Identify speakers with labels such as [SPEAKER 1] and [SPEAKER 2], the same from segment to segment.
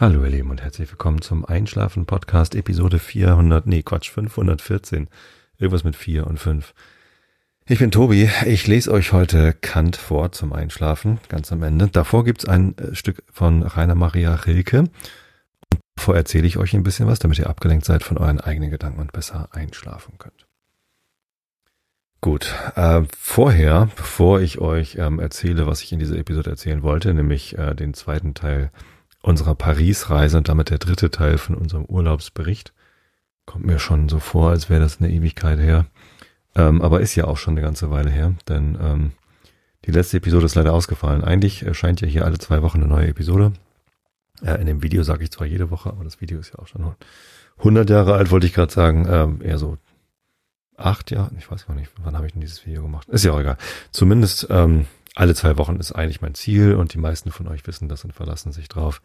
[SPEAKER 1] Hallo ihr Lieben und herzlich willkommen zum Einschlafen Podcast Episode 400, nee Quatsch, 514. Irgendwas mit 4 und 5. Ich bin Tobi, ich lese euch heute Kant vor zum Einschlafen, ganz am Ende. Davor gibt's ein äh, Stück von Rainer Maria Rilke. Und davor erzähle ich euch ein bisschen was, damit ihr abgelenkt seid von euren eigenen Gedanken und besser einschlafen könnt. Gut, äh, vorher, bevor ich euch ähm, erzähle, was ich in dieser Episode erzählen wollte, nämlich äh, den zweiten Teil unserer Paris-Reise und damit der dritte Teil von unserem Urlaubsbericht, kommt mir schon so vor, als wäre das eine Ewigkeit her. Ähm, aber ist ja auch schon eine ganze Weile her, denn ähm, die letzte Episode ist leider ausgefallen. Eigentlich erscheint ja hier alle zwei Wochen eine neue Episode. Äh, in dem Video sage ich zwar jede Woche, aber das Video ist ja auch schon 100 Jahre alt, wollte ich gerade sagen. Ähm, eher so acht Jahre, ich weiß gar nicht, wann habe ich denn dieses Video gemacht? Ist ja auch egal. Zumindest ähm, alle zwei Wochen ist eigentlich mein Ziel und die meisten von euch wissen das und verlassen sich drauf.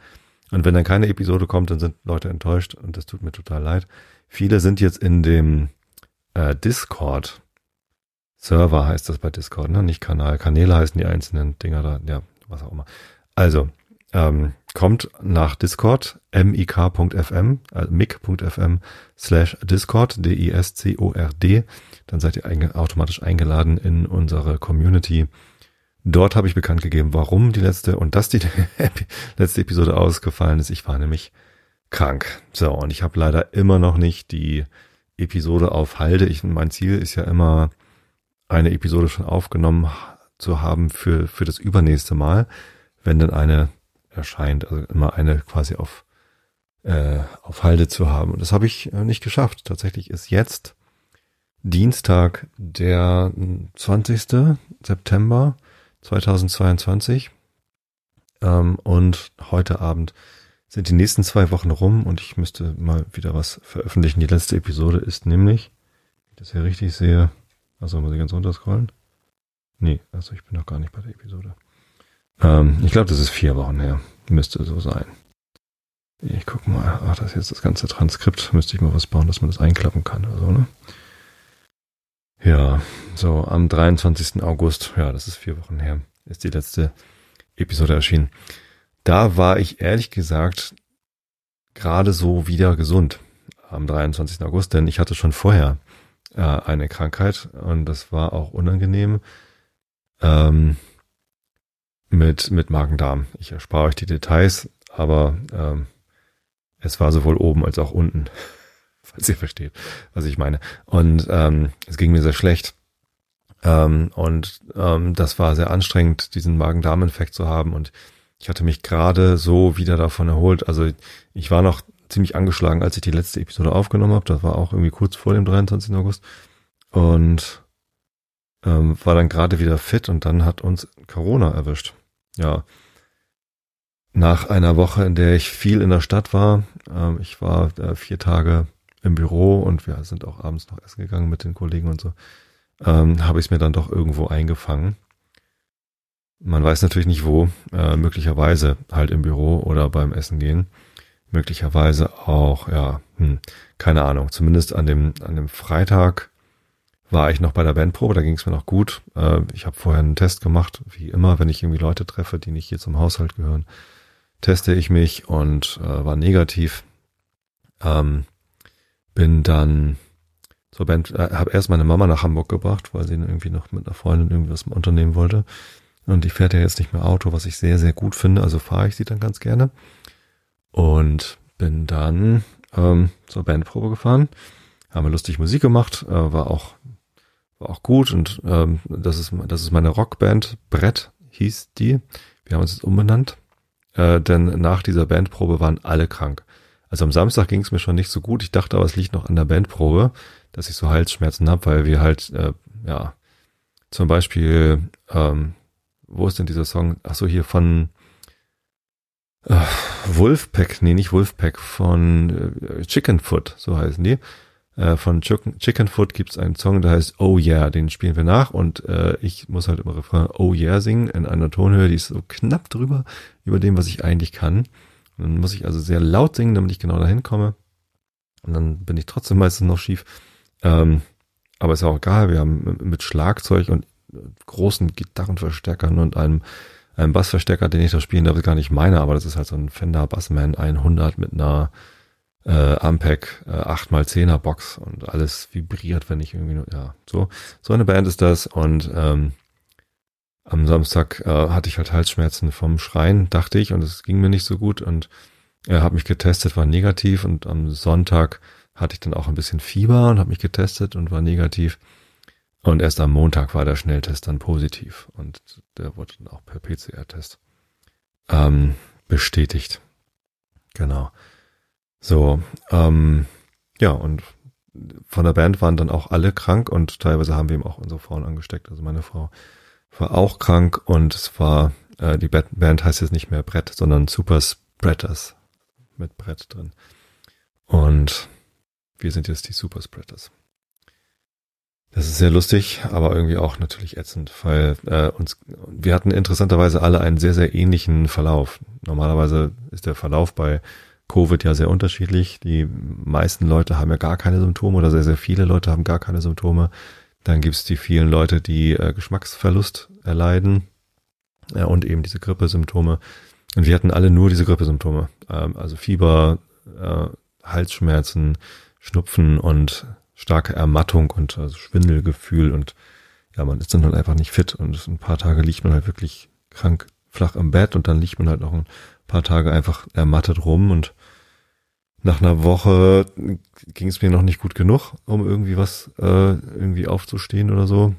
[SPEAKER 1] Und wenn dann keine Episode kommt, dann sind Leute enttäuscht und das tut mir total leid. Viele sind jetzt in dem äh, Discord. Server heißt das bei Discord, ne? Nicht Kanal. Kanäle heißen die einzelnen Dinger da, ja, was auch immer. Also, ähm, kommt nach Discord, mik.fm, also mic.fm slash Discord, D-I-S-C-O-R-D. Dann seid ihr einge automatisch eingeladen in unsere Community. Dort habe ich bekannt gegeben, warum die letzte und dass die letzte Episode ausgefallen ist. Ich war nämlich krank. So, und ich habe leider immer noch nicht die Episode auf Halde. Ich, mein Ziel ist ja immer, eine Episode schon aufgenommen zu haben für, für das übernächste Mal, wenn dann eine erscheint. Also immer eine quasi auf, äh, auf Halde zu haben. Und das habe ich äh, nicht geschafft. Tatsächlich ist jetzt Dienstag, der 20. September 2022. Ähm, und heute Abend sind die nächsten zwei Wochen rum und ich müsste mal wieder was veröffentlichen. Die letzte Episode ist nämlich, wenn ich das hier richtig sehe, also muss ich ganz runterscrollen? Nee, also ich bin noch gar nicht bei der Episode. Ähm, ich glaube, das ist vier Wochen her. Müsste so sein. Ich guck mal, ach, das ist jetzt das ganze Transkript. Müsste ich mal was bauen, dass man das einklappen kann oder so, ne? Ja, so am 23. August, ja, das ist vier Wochen her, ist die letzte Episode erschienen. Da war ich ehrlich gesagt gerade so wieder gesund am 23. August, denn ich hatte schon vorher äh, eine Krankheit und das war auch unangenehm. Ähm, mit, mit Magen-Darm. Ich erspare euch die Details, aber ähm, es war sowohl oben als auch unten, falls ihr versteht, was ich meine. Und ähm, es ging mir sehr schlecht. Ähm, und ähm, das war sehr anstrengend, diesen Magen-Darm-Infekt zu haben. Und ich hatte mich gerade so wieder davon erholt. Also ich war noch ziemlich angeschlagen, als ich die letzte Episode aufgenommen habe. Das war auch irgendwie kurz vor dem 23. August. Und ähm, war dann gerade wieder fit und dann hat uns Corona erwischt. Ja. Nach einer Woche, in der ich viel in der Stadt war, ähm, ich war äh, vier Tage im Büro und wir sind auch abends noch essen gegangen mit den Kollegen und so, ähm, habe ich es mir dann doch irgendwo eingefangen. Man weiß natürlich nicht wo, äh, möglicherweise halt im Büro oder beim Essen gehen. Möglicherweise auch, ja, hm, keine Ahnung. Zumindest an dem, an dem Freitag war ich noch bei der Bandprobe, da ging es mir noch gut. Äh, ich habe vorher einen Test gemacht, wie immer, wenn ich irgendwie Leute treffe, die nicht hier zum Haushalt gehören, teste ich mich und äh, war negativ. Ähm, bin dann zur Band, äh, habe erst meine Mama nach Hamburg gebracht, weil sie irgendwie noch mit einer Freundin irgendwie was unternehmen wollte. Und die fährt ja jetzt nicht mehr Auto, was ich sehr, sehr gut finde. Also fahre ich sie dann ganz gerne. Und bin dann ähm, zur Bandprobe gefahren. Haben wir lustig Musik gemacht, äh, war auch war auch gut und ähm, das ist das ist meine Rockband Brett hieß die. Wir haben uns jetzt umbenannt, äh, denn nach dieser Bandprobe waren alle krank. Also am Samstag ging es mir schon nicht so gut. Ich dachte aber, es liegt noch an der Bandprobe, dass ich so Halsschmerzen habe, weil wir halt äh, ja zum Beispiel ähm, wo ist denn dieser Song? Ach so hier von äh, Wolfpack, nee, nicht Wolfpack, von äh, Chickenfoot, so heißen die. Äh, von Chicken, Chickenfoot gibt's einen Song, der heißt Oh Yeah, den spielen wir nach und äh, ich muss halt immer Refrain Oh Yeah singen in einer Tonhöhe, die ist so knapp drüber, über dem, was ich eigentlich kann. Dann muss ich also sehr laut singen, damit ich genau dahin komme. Und dann bin ich trotzdem meistens noch schief. Ähm, aber ist auch egal, wir haben mit Schlagzeug und großen Gitarrenverstärkern und einem ein Bassverstärker, den ich da spielen darf, ist gar nicht meiner, aber das ist halt so ein Fender Bassman 100 mit einer äh, Ampeg äh, 8x10er Box und alles vibriert, wenn ich irgendwie nur, ja, so. So eine Band ist das und ähm, am Samstag äh, hatte ich halt Halsschmerzen vom Schreien, dachte ich, und es ging mir nicht so gut und er hat mich getestet, war negativ und am Sonntag hatte ich dann auch ein bisschen Fieber und habe mich getestet und war negativ. Und erst am Montag war der Schnelltest dann positiv und der wurde dann auch per PCR-Test ähm, bestätigt. Genau. So, ähm, ja, und von der Band waren dann auch alle krank und teilweise haben wir eben auch unsere Frauen angesteckt. Also meine Frau war auch krank und es war, äh, die Band heißt jetzt nicht mehr Brett, sondern Super Spreaders mit Brett drin. Und wir sind jetzt die Super Spreaders. Das ist sehr lustig, aber irgendwie auch natürlich ätzend, weil äh, uns wir hatten interessanterweise alle einen sehr sehr ähnlichen Verlauf. Normalerweise ist der Verlauf bei Covid ja sehr unterschiedlich. Die meisten Leute haben ja gar keine Symptome oder sehr sehr viele Leute haben gar keine Symptome. Dann gibt's die vielen Leute, die äh, Geschmacksverlust erleiden äh, und eben diese Grippesymptome. Und wir hatten alle nur diese Grippesymptome, ähm, also Fieber, äh, Halsschmerzen, Schnupfen und starke Ermattung und also Schwindelgefühl und ja, man ist dann halt einfach nicht fit und ein paar Tage liegt man halt wirklich krank flach im Bett und dann liegt man halt noch ein paar Tage einfach ermattet rum und nach einer Woche ging es mir noch nicht gut genug, um irgendwie was äh, irgendwie aufzustehen oder so.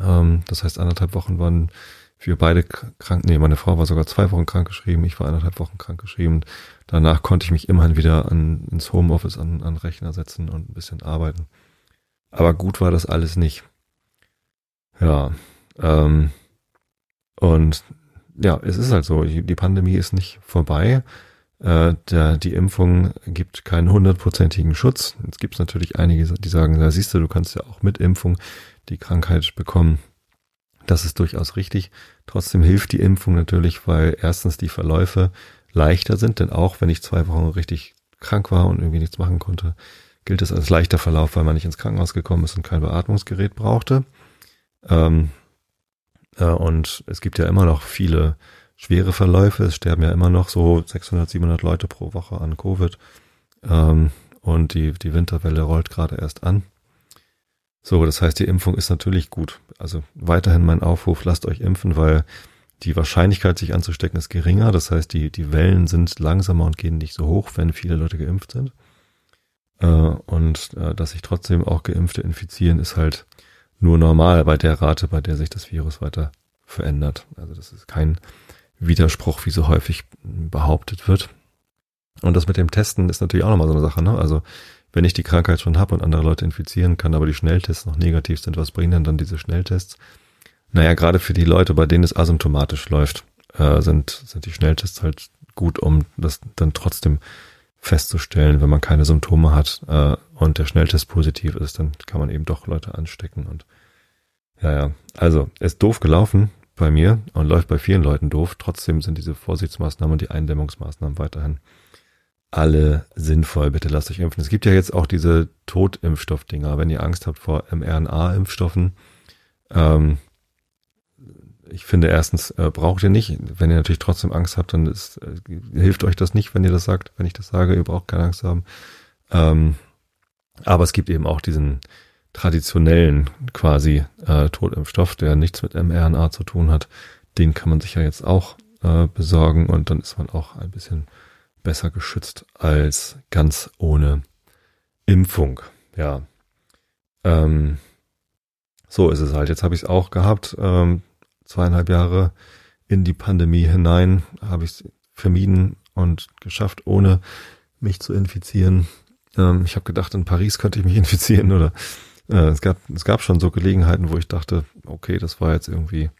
[SPEAKER 1] Ähm, das heißt, anderthalb Wochen waren wir beide krank. Nee, meine Frau war sogar zwei Wochen krank geschrieben, ich war anderthalb Wochen krank geschrieben. Danach konnte ich mich immerhin wieder an, ins Homeoffice an, an Rechner setzen und ein bisschen arbeiten. Aber gut war das alles nicht. Ja. Ähm, und ja, es ist halt so, die Pandemie ist nicht vorbei. Äh, der, die Impfung gibt keinen hundertprozentigen Schutz. Jetzt gibt es natürlich einige, die sagen, da siehst du, du kannst ja auch mit Impfung die Krankheit bekommen. Das ist durchaus richtig. Trotzdem hilft die Impfung natürlich, weil erstens die Verläufe leichter sind, denn auch wenn ich zwei Wochen richtig krank war und irgendwie nichts machen konnte, gilt es als leichter Verlauf, weil man nicht ins Krankenhaus gekommen ist und kein Beatmungsgerät brauchte. Ähm, äh, und es gibt ja immer noch viele schwere Verläufe. Es sterben ja immer noch so 600, 700 Leute pro Woche an Covid. Ähm, und die, die Winterwelle rollt gerade erst an. So, das heißt, die Impfung ist natürlich gut. Also weiterhin mein Aufruf, lasst euch impfen, weil die Wahrscheinlichkeit, sich anzustecken, ist geringer. Das heißt, die, die Wellen sind langsamer und gehen nicht so hoch, wenn viele Leute geimpft sind. Äh, und äh, dass sich trotzdem auch Geimpfte infizieren, ist halt nur normal bei der Rate, bei der sich das Virus weiter verändert. Also das ist kein Widerspruch, wie so häufig behauptet wird. Und das mit dem Testen ist natürlich auch nochmal so eine Sache. Ne? Also wenn ich die Krankheit schon habe und andere Leute infizieren kann, aber die Schnelltests noch negativ sind, was bringen denn dann diese Schnelltests? Naja, gerade für die Leute, bei denen es asymptomatisch läuft, äh, sind, sind die Schnelltests halt gut, um das dann trotzdem festzustellen, wenn man keine Symptome hat äh, und der Schnelltest positiv ist, dann kann man eben doch Leute anstecken und ja, ja. Also, ist doof gelaufen bei mir und läuft bei vielen Leuten doof. Trotzdem sind diese Vorsichtsmaßnahmen und die Eindämmungsmaßnahmen weiterhin alle sinnvoll. Bitte lasst euch impfen. Es gibt ja jetzt auch diese Totimpfstoffdinger. Wenn ihr Angst habt vor mRNA-Impfstoffen, ähm, ich finde erstens äh, braucht ihr nicht. Wenn ihr natürlich trotzdem Angst habt, dann ist, äh, hilft euch das nicht, wenn ihr das sagt. Wenn ich das sage, ihr braucht keine Angst haben. Ähm, aber es gibt eben auch diesen traditionellen quasi äh, Totimpfstoff, der nichts mit mRNA zu tun hat. Den kann man sich ja jetzt auch äh, besorgen und dann ist man auch ein bisschen besser geschützt als ganz ohne Impfung. Ja. Ähm, so ist es halt. Jetzt habe ich es auch gehabt. Ähm, zweieinhalb Jahre in die Pandemie hinein habe ich es vermieden und geschafft, ohne mich zu infizieren. Ähm, ich habe gedacht, in Paris könnte ich mich infizieren oder äh, es gab es gab schon so Gelegenheiten, wo ich dachte, okay, das war jetzt irgendwie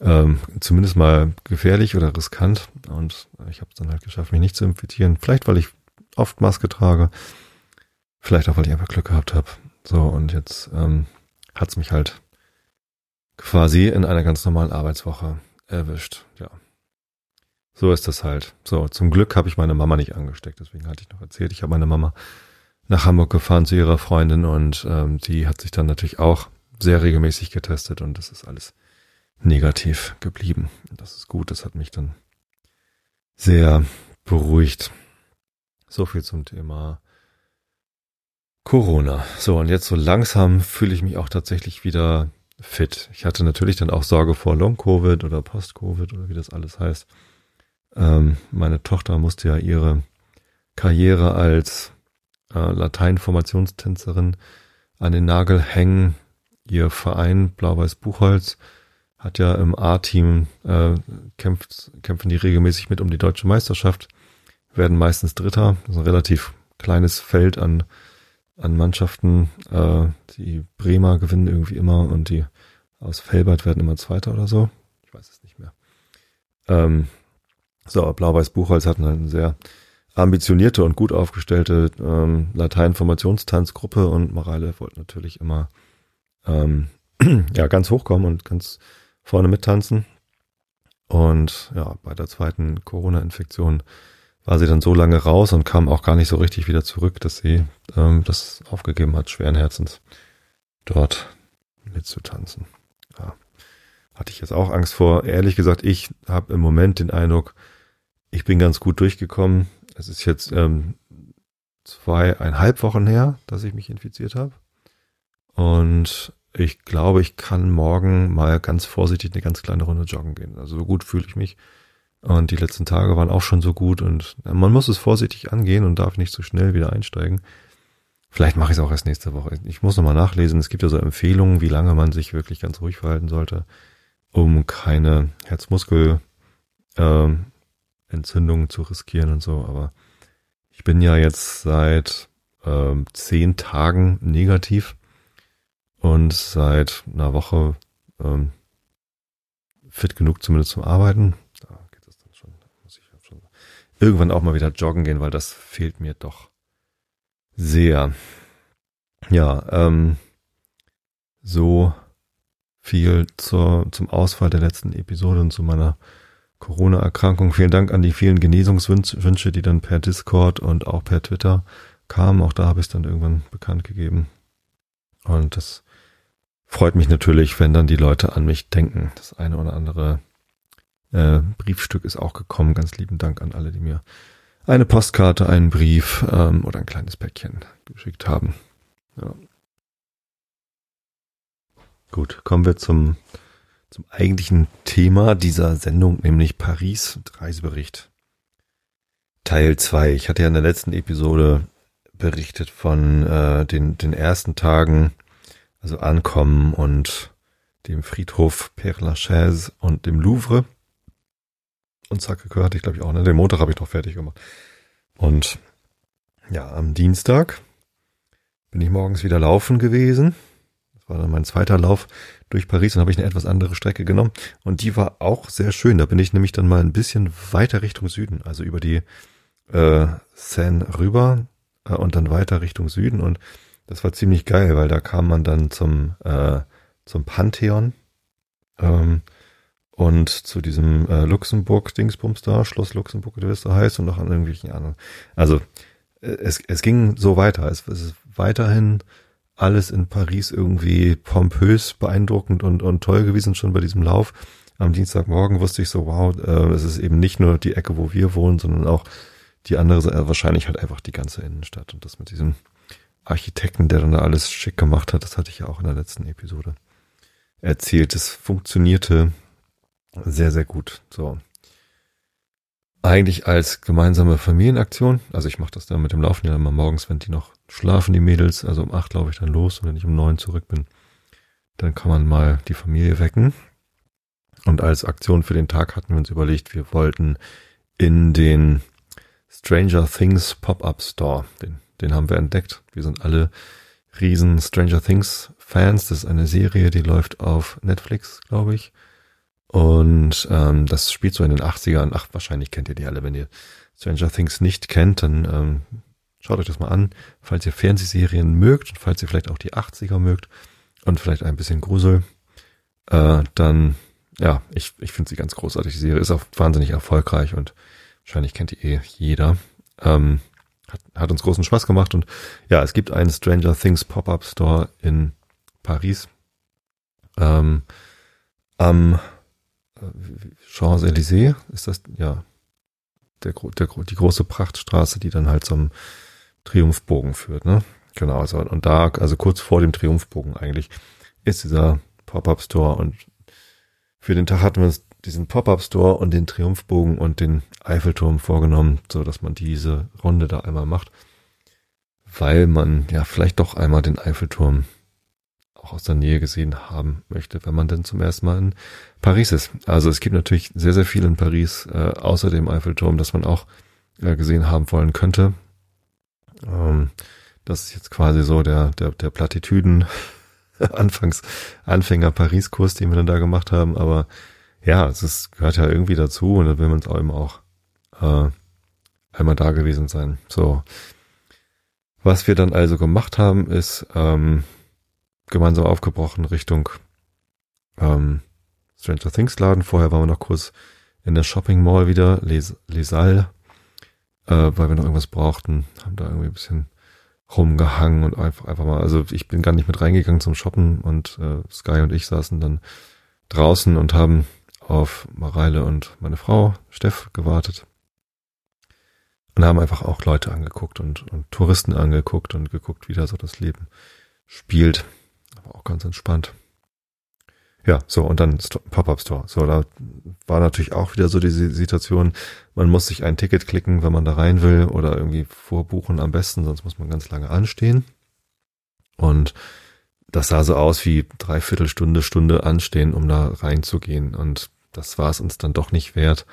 [SPEAKER 1] ähm, zumindest mal gefährlich oder riskant und ich habe es dann halt geschafft, mich nicht zu infizieren. Vielleicht, weil ich oft Maske trage, vielleicht auch, weil ich einfach Glück gehabt habe. So und jetzt ähm, hat es mich halt quasi in einer ganz normalen Arbeitswoche erwischt. Ja. So ist das halt. So, zum Glück habe ich meine Mama nicht angesteckt, deswegen hatte ich noch erzählt, ich habe meine Mama nach Hamburg gefahren zu ihrer Freundin und ähm, die hat sich dann natürlich auch sehr regelmäßig getestet und das ist alles negativ geblieben. Das ist gut, das hat mich dann sehr beruhigt. So viel zum Thema Corona. So, und jetzt so langsam fühle ich mich auch tatsächlich wieder fit. Ich hatte natürlich dann auch Sorge vor Long-Covid oder Post-Covid oder wie das alles heißt. Ähm, meine Tochter musste ja ihre Karriere als äh, Latein-Formationstänzerin an den Nagel hängen. Ihr Verein Blau-Weiß Buchholz hat ja im A-Team äh, kämpft, kämpfen die regelmäßig mit um die deutsche Meisterschaft, werden meistens Dritter. Das ist ein relativ kleines Feld an, an Mannschaften. Äh, die Bremer gewinnen irgendwie immer und die aus Felbert werden immer Zweiter oder so. Ich weiß es nicht mehr. Ähm, so, Blau-Weiß Buchholz hat eine sehr ambitionierte und gut aufgestellte ähm, Latein-Formationstanzgruppe und Mareile wollte natürlich immer ähm, ja ganz hochkommen und ganz vorne mittanzen. Und ja, bei der zweiten Corona-Infektion war sie dann so lange raus und kam auch gar nicht so richtig wieder zurück, dass sie ähm, das aufgegeben hat, schweren Herzens dort mitzutanzen. Ja. Hatte ich jetzt auch Angst vor. Ehrlich gesagt, ich habe im Moment den Eindruck, ich bin ganz gut durchgekommen. Es ist jetzt ähm, zweieinhalb Wochen her, dass ich mich infiziert habe. Und ich glaube, ich kann morgen mal ganz vorsichtig eine ganz kleine Runde joggen gehen. Also so gut fühle ich mich. Und die letzten Tage waren auch schon so gut und man muss es vorsichtig angehen und darf nicht so schnell wieder einsteigen. Vielleicht mache ich es auch erst nächste Woche. Ich muss nochmal nachlesen. Es gibt ja so Empfehlungen, wie lange man sich wirklich ganz ruhig verhalten sollte, um keine Herzmuskel ähm, Entzündungen zu riskieren und so. Aber ich bin ja jetzt seit ähm, zehn Tagen negativ und seit einer Woche ähm, fit genug zumindest zum Arbeiten. Da geht es dann schon. Muss ich schon irgendwann auch mal wieder joggen gehen, weil das fehlt mir doch sehr. Ja, ähm, so viel zur, zum Ausfall der letzten Episode und zu meiner Corona-Erkrankung. Vielen Dank an die vielen Genesungswünsche, die dann per Discord und auch per Twitter kamen. Auch da habe ich es dann irgendwann bekannt gegeben. Und das freut mich natürlich, wenn dann die Leute an mich denken. Das eine oder andere äh, Briefstück ist auch gekommen. Ganz lieben Dank an alle, die mir eine Postkarte, einen Brief ähm, oder ein kleines Päckchen geschickt haben. Ja. Gut, kommen wir zum zum eigentlichen Thema dieser Sendung, nämlich Paris Reisebericht. Teil 2. Ich hatte ja in der letzten Episode berichtet von äh, den, den ersten Tagen, also Ankommen und dem Friedhof Père Lachaise und dem Louvre. Und Sacré-Cœur hatte ich glaube ich auch, ne? Den Montag habe ich doch fertig gemacht. Und ja, am Dienstag bin ich morgens wieder laufen gewesen. Das war dann mein zweiter Lauf durch Paris und habe ich eine etwas andere Strecke genommen. Und die war auch sehr schön. Da bin ich nämlich dann mal ein bisschen weiter Richtung Süden, also über die äh, Seine rüber äh, und dann weiter Richtung Süden. Und das war ziemlich geil, weil da kam man dann zum, äh, zum Pantheon ähm, und zu diesem äh, Luxemburg-Dingsbums da, Schloss Luxemburg, wie das da heißt, und noch an irgendwelchen anderen. Also äh, es, es ging so weiter. Es, es ist weiterhin alles in Paris irgendwie pompös, beeindruckend und, und toll gewesen schon bei diesem Lauf. Am Dienstagmorgen wusste ich so, wow, äh, es ist eben nicht nur die Ecke, wo wir wohnen, sondern auch die andere, äh, wahrscheinlich halt einfach die ganze Innenstadt. Und das mit diesem Architekten, der dann da alles schick gemacht hat, das hatte ich ja auch in der letzten Episode erzählt. Es funktionierte sehr, sehr gut. So eigentlich als gemeinsame Familienaktion. Also ich mache das dann mit dem Laufen ja immer morgens, wenn die noch schlafen, die Mädels. Also um acht laufe ich dann los und wenn ich um neun zurück bin, dann kann man mal die Familie wecken. Und als Aktion für den Tag hatten wir uns überlegt, wir wollten in den Stranger Things Pop-Up Store, den, den haben wir entdeckt. Wir sind alle riesen Stranger Things Fans. Das ist eine Serie, die läuft auf Netflix, glaube ich. Und ähm, das spielt so in den 80ern. Ach, wahrscheinlich kennt ihr die alle. Wenn ihr Stranger Things nicht kennt, dann ähm, schaut euch das mal an. Falls ihr Fernsehserien mögt und falls ihr vielleicht auch die 80er mögt und vielleicht ein bisschen Grusel, äh, dann, ja, ich, ich finde sie ganz großartig. Die Serie ist auch wahnsinnig erfolgreich und wahrscheinlich kennt die eh jeder. Ähm, hat, hat uns großen Spaß gemacht und ja, es gibt einen Stranger Things Pop-Up Store in Paris. Ähm, am Champs-Élysées ist das, ja, der, der, die große Prachtstraße, die dann halt zum Triumphbogen führt, ne? Genau, also, und da, also kurz vor dem Triumphbogen eigentlich, ist dieser Pop-Up-Store und für den Tag hatten wir uns diesen Pop-Up-Store und den Triumphbogen und den Eiffelturm vorgenommen, so dass man diese Runde da einmal macht, weil man ja vielleicht doch einmal den Eiffelturm auch aus der Nähe gesehen haben möchte, wenn man denn zum ersten Mal in Paris ist. Also es gibt natürlich sehr, sehr viel in Paris, äh, außer dem Eiffelturm, das man auch äh, gesehen haben wollen könnte. Ähm, das ist jetzt quasi so der, der, der Plattitüden Anfangs Anfänger Paris-Kurs, den wir dann da gemacht haben, aber ja, es ist, gehört ja irgendwie dazu und dann will man es eben auch äh, einmal da gewesen sein. So. Was wir dann also gemacht haben, ist ähm, gemeinsam aufgebrochen Richtung ähm, Stranger Things Laden. Vorher waren wir noch kurz in der Shopping Mall wieder, Les, Les Salles, äh, weil wir noch irgendwas brauchten. Haben da irgendwie ein bisschen rumgehangen und einfach, einfach mal, also ich bin gar nicht mit reingegangen zum Shoppen und äh, Sky und ich saßen dann draußen und haben auf Mareile und meine Frau Steff gewartet und haben einfach auch Leute angeguckt und, und Touristen angeguckt und geguckt, wie da so das Leben spielt. Auch ganz entspannt. Ja, so, und dann Pop-Up Store. So, da war natürlich auch wieder so diese Situation, man muss sich ein Ticket klicken, wenn man da rein will oder irgendwie vorbuchen am besten, sonst muss man ganz lange anstehen. Und das sah so aus wie dreiviertel Stunde, anstehen, um da reinzugehen. Und das war es uns dann doch nicht wert.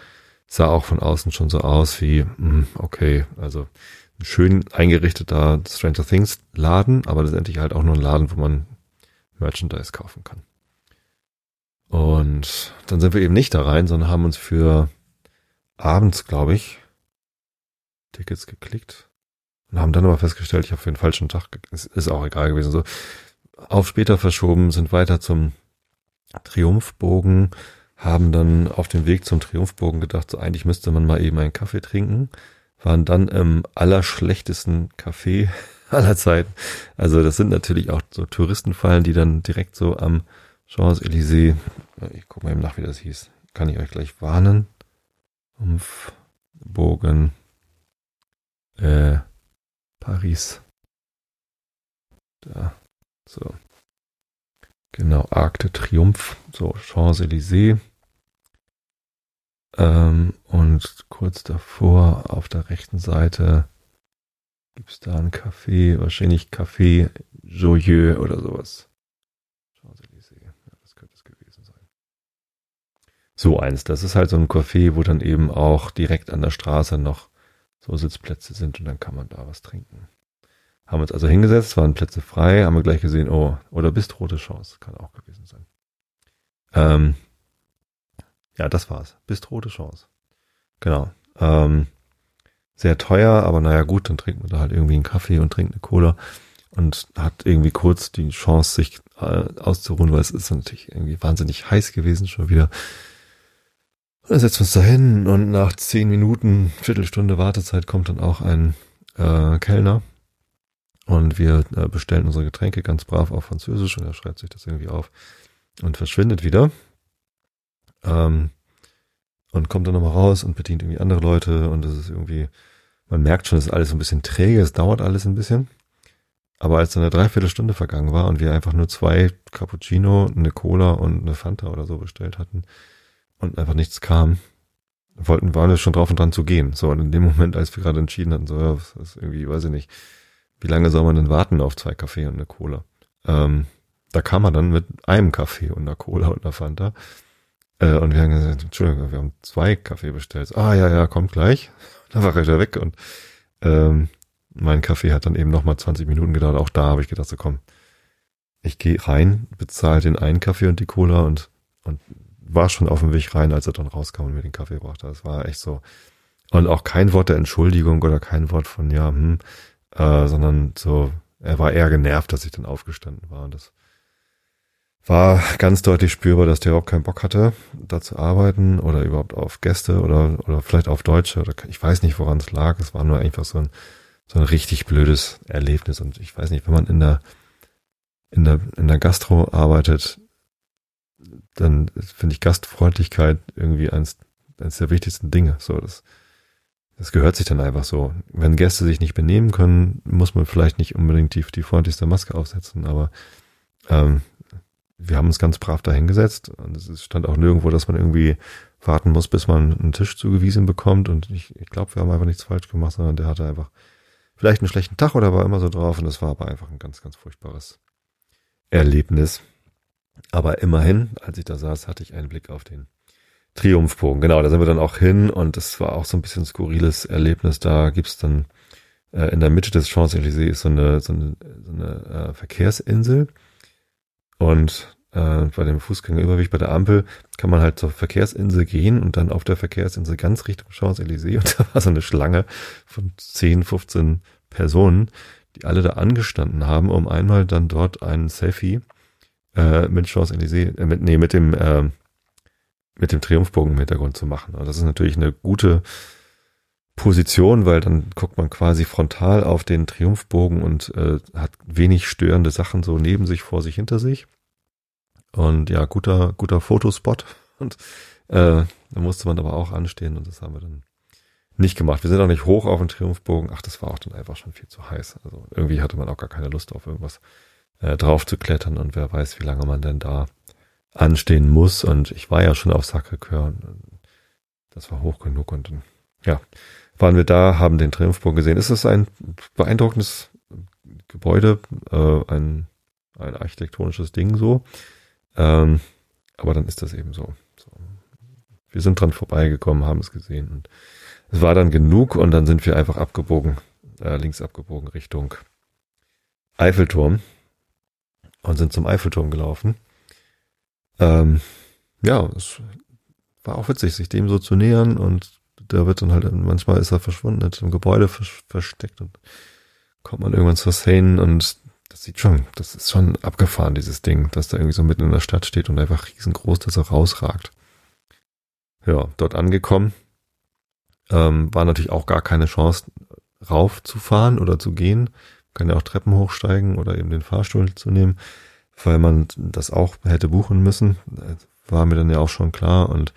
[SPEAKER 1] Sah auch von außen schon so aus wie, hm, okay, also schön eingerichteter Stranger Things Laden, aber letztendlich halt auch nur ein Laden, wo man Merchandise kaufen kann. Und dann sind wir eben nicht da rein, sondern haben uns für abends, glaube ich, Tickets geklickt und haben dann aber festgestellt, ich habe für den falschen Tag, es ist auch egal gewesen, so auf später verschoben, sind weiter zum Triumphbogen, haben dann auf dem Weg zum Triumphbogen gedacht, so eigentlich müsste man mal eben einen Kaffee trinken, waren dann im allerschlechtesten Café aller Zeiten. Also das sind natürlich auch so Touristenfallen, die dann direkt so am Champs-Élysées. Ich gucke mal eben nach, wie das hieß. Kann ich euch gleich warnen. Umfbogen. Äh, Paris. Da. So. Genau, Arc de Triomphe. So, Champs-Élysées. Ähm, und kurz davor auf der rechten Seite gibt's da ein Café, wahrscheinlich Café Joyeux oder sowas. so eins. Das ist halt so ein Café, wo dann eben auch direkt an der Straße noch so Sitzplätze sind und dann kann man da was trinken. Haben uns also hingesetzt, waren Plätze frei, haben wir gleich gesehen, oh, oder bist rote Chance, kann auch gewesen sein. Ähm, ja, das war's. Bist rote Chance. Genau. Ähm, sehr teuer, aber naja gut, dann trinkt man da halt irgendwie einen Kaffee und trinkt eine Cola und hat irgendwie kurz die Chance, sich äh, auszuruhen, weil es ist natürlich irgendwie wahnsinnig heiß gewesen schon wieder. Dann setzen wir uns da hin und nach zehn Minuten, Viertelstunde Wartezeit kommt dann auch ein äh, Kellner und wir äh, bestellen unsere Getränke ganz brav auf Französisch und er schreibt sich das irgendwie auf und verschwindet wieder. Ähm, und kommt dann nochmal raus und bedient irgendwie andere Leute und es ist irgendwie, man merkt schon, es ist alles ein bisschen träge, es dauert alles ein bisschen. Aber als dann eine Dreiviertelstunde vergangen war und wir einfach nur zwei Cappuccino, eine Cola und eine Fanta oder so bestellt hatten, und einfach nichts kam, wollten, waren wir schon drauf und dran zu gehen. So, und in dem Moment, als wir gerade entschieden hatten, so, ja, das ist irgendwie, weiß ich nicht, wie lange soll man denn warten auf zwei Kaffee und eine Cola? Ähm, da kam er dann mit einem Kaffee und einer Cola und einer Fanta. Äh, und wir haben gesagt, Entschuldigung, wir haben zwei Kaffee bestellt. Ah, ja, ja, kommt gleich. Dann war er weg und ähm, mein Kaffee hat dann eben nochmal 20 Minuten gedauert. Auch da habe ich gedacht, so komm, ich gehe rein, bezahle den einen Kaffee und die Cola und, und war schon auf dem Weg rein, als er dann rauskam und mir den Kaffee brachte. Das war echt so. Und auch kein Wort der Entschuldigung oder kein Wort von, ja, hm, äh, sondern so, er war eher genervt, dass ich dann aufgestanden war. Und das war ganz deutlich spürbar, dass der überhaupt keinen Bock hatte, da zu arbeiten oder überhaupt auf Gäste oder, oder vielleicht auf Deutsche oder ich weiß nicht, woran es lag. Es war nur einfach so ein, so ein richtig blödes Erlebnis. Und ich weiß nicht, wenn man in der, in der, in der Gastro arbeitet, dann finde ich Gastfreundlichkeit irgendwie eins, eins der wichtigsten Dinge. So, das, das gehört sich dann einfach so. Wenn Gäste sich nicht benehmen können, muss man vielleicht nicht unbedingt die, die freundlichste Maske aufsetzen, aber ähm, wir haben uns ganz brav dahingesetzt und es stand auch nirgendwo, dass man irgendwie warten muss, bis man einen Tisch zugewiesen bekommt und ich, ich glaube, wir haben einfach nichts falsch gemacht, sondern der hatte einfach vielleicht einen schlechten Tag oder war immer so drauf und das war aber einfach ein ganz, ganz furchtbares Erlebnis. Aber immerhin, als ich da saß, hatte ich einen Blick auf den Triumphbogen. Genau, da sind wir dann auch hin und es war auch so ein bisschen skurriles Erlebnis. Da gibt's dann äh, in der Mitte des Champs-Élysées so eine, so eine, so eine äh, Verkehrsinsel und äh, bei dem Fußgängerüberweg bei der Ampel kann man halt zur Verkehrsinsel gehen und dann auf der Verkehrsinsel ganz Richtung Champs-Élysées und da war so eine Schlange von 10, 15 Personen, die alle da angestanden haben, um einmal dann dort ein Selfie äh, mit Champs-Élysées, äh, mit, nee, mit dem, äh, mit dem Triumphbogen im Hintergrund zu machen. Und das ist natürlich eine gute Position, weil dann guckt man quasi frontal auf den Triumphbogen und äh, hat wenig störende Sachen so neben sich, vor sich, hinter sich. Und ja, guter, guter Fotospot. Und äh, da musste man aber auch anstehen und das haben wir dann nicht gemacht. Wir sind auch nicht hoch auf den Triumphbogen. Ach, das war auch dann einfach schon viel zu heiß. Also irgendwie hatte man auch gar keine Lust auf irgendwas äh, drauf zu klettern und wer weiß, wie lange man denn da anstehen muss. Und ich war ja schon auf Sacré-Cœur. Das war hoch genug und dann, ja, waren wir da, haben den Triumphbogen gesehen. Es ist ein beeindruckendes Gebäude, äh, ein, ein architektonisches Ding so. Ähm, aber dann ist das eben so. so. Wir sind dran vorbeigekommen, haben es gesehen und es war dann genug und dann sind wir einfach abgebogen, äh, links abgebogen Richtung Eiffelturm und sind zum Eiffelturm gelaufen. Ähm, ja, es war auch witzig, sich dem so zu nähern und da wird dann halt, manchmal ist er verschwunden, hat im Gebäude versteckt und kommt man irgendwann zur Szene und das sieht schon, das ist schon abgefahren, dieses Ding, dass da irgendwie so mitten in der Stadt steht und einfach riesengroß, dass er rausragt. Ja, dort angekommen, ähm, war natürlich auch gar keine Chance, raufzufahren oder zu gehen. kann ja auch Treppen hochsteigen oder eben den Fahrstuhl zu nehmen, weil man das auch hätte buchen müssen. War mir dann ja auch schon klar und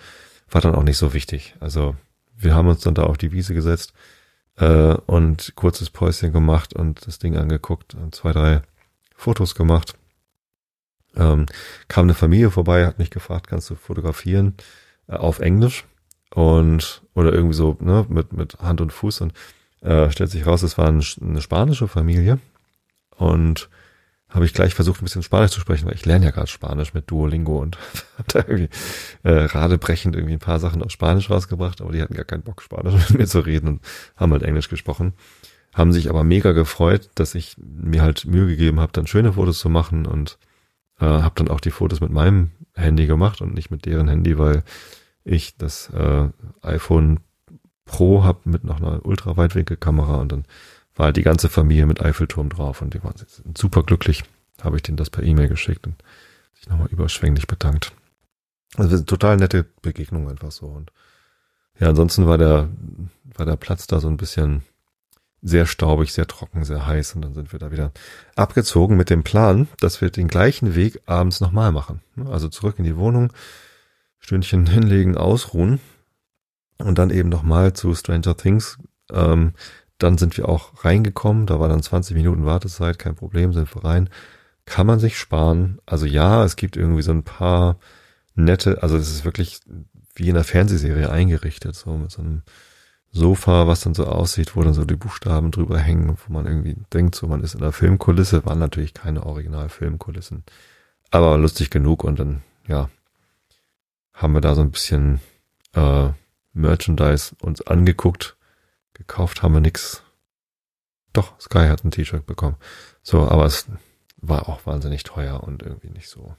[SPEAKER 1] war dann auch nicht so wichtig. Also wir haben uns dann da auf die Wiese gesetzt äh, und kurzes Päuschen gemacht und das Ding angeguckt und zwei, drei Fotos gemacht. Ähm, kam eine Familie vorbei, hat mich gefragt, kannst du fotografieren äh, auf Englisch? Und oder irgendwie so ne, mit mit Hand und Fuß. Und äh, stellt sich raus, es war ein, eine spanische Familie. Und habe ich gleich versucht, ein bisschen Spanisch zu sprechen, weil ich lerne ja gerade Spanisch mit Duolingo und habe da irgendwie äh, radebrechend irgendwie ein paar Sachen aus Spanisch rausgebracht, aber die hatten gar keinen Bock, Spanisch mit mir zu reden und haben halt Englisch gesprochen. Haben sich aber mega gefreut, dass ich mir halt Mühe gegeben habe, dann schöne Fotos zu machen und äh, habe dann auch die Fotos mit meinem Handy gemacht und nicht mit deren Handy, weil ich das äh, iPhone Pro habe mit noch einer Ultraweitwinkelkamera und dann war halt die ganze Familie mit Eiffelturm drauf und die waren super glücklich. Habe ich denen das per E-Mail geschickt und sich nochmal überschwänglich bedankt. Also total nette Begegnung einfach so. Und ja, ansonsten war der, war der Platz da so ein bisschen sehr staubig, sehr trocken, sehr heiß und dann sind wir da wieder abgezogen mit dem Plan, dass wir den gleichen Weg abends nochmal machen. Also zurück in die Wohnung, Stündchen hinlegen, ausruhen und dann eben nochmal zu Stranger Things ähm, dann sind wir auch reingekommen, da war dann 20 Minuten Wartezeit, kein Problem, sind wir rein. Kann man sich sparen. Also ja, es gibt irgendwie so ein paar nette, also es ist wirklich wie in einer Fernsehserie eingerichtet, so mit so einem Sofa, was dann so aussieht, wo dann so die Buchstaben drüber hängen, wo man irgendwie denkt, so man ist in einer Filmkulisse, waren natürlich keine Original-Filmkulissen, aber lustig genug und dann, ja, haben wir da so ein bisschen äh, Merchandise uns angeguckt Gekauft haben wir nix. Doch, Sky hat ein T-Shirt bekommen. So, aber es war auch wahnsinnig teuer und irgendwie nicht so.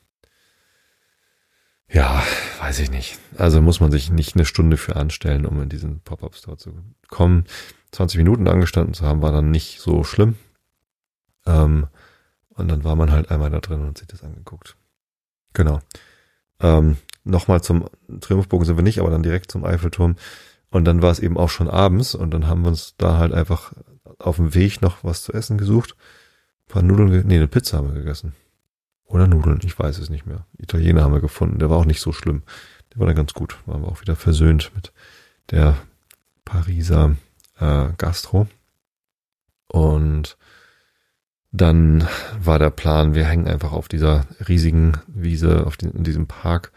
[SPEAKER 1] Ja, weiß ich nicht. Also muss man sich nicht eine Stunde für anstellen, um in diesen Pop-Up-Store zu kommen. 20 Minuten angestanden zu haben, war dann nicht so schlimm. Ähm, und dann war man halt einmal da drin und sich das angeguckt. Genau. Ähm, Nochmal zum Triumphbogen sind wir nicht, aber dann direkt zum Eiffelturm. Und dann war es eben auch schon abends und dann haben wir uns da halt einfach auf dem Weg noch was zu essen gesucht. Ein paar Nudeln, nee, eine Pizza haben wir gegessen. Oder Nudeln, ich weiß es nicht mehr. Italiener haben wir gefunden, der war auch nicht so schlimm. Der war dann ganz gut. Waren wir auch wieder versöhnt mit der Pariser äh, Gastro. Und dann war der Plan, wir hängen einfach auf dieser riesigen Wiese, auf den, in diesem Park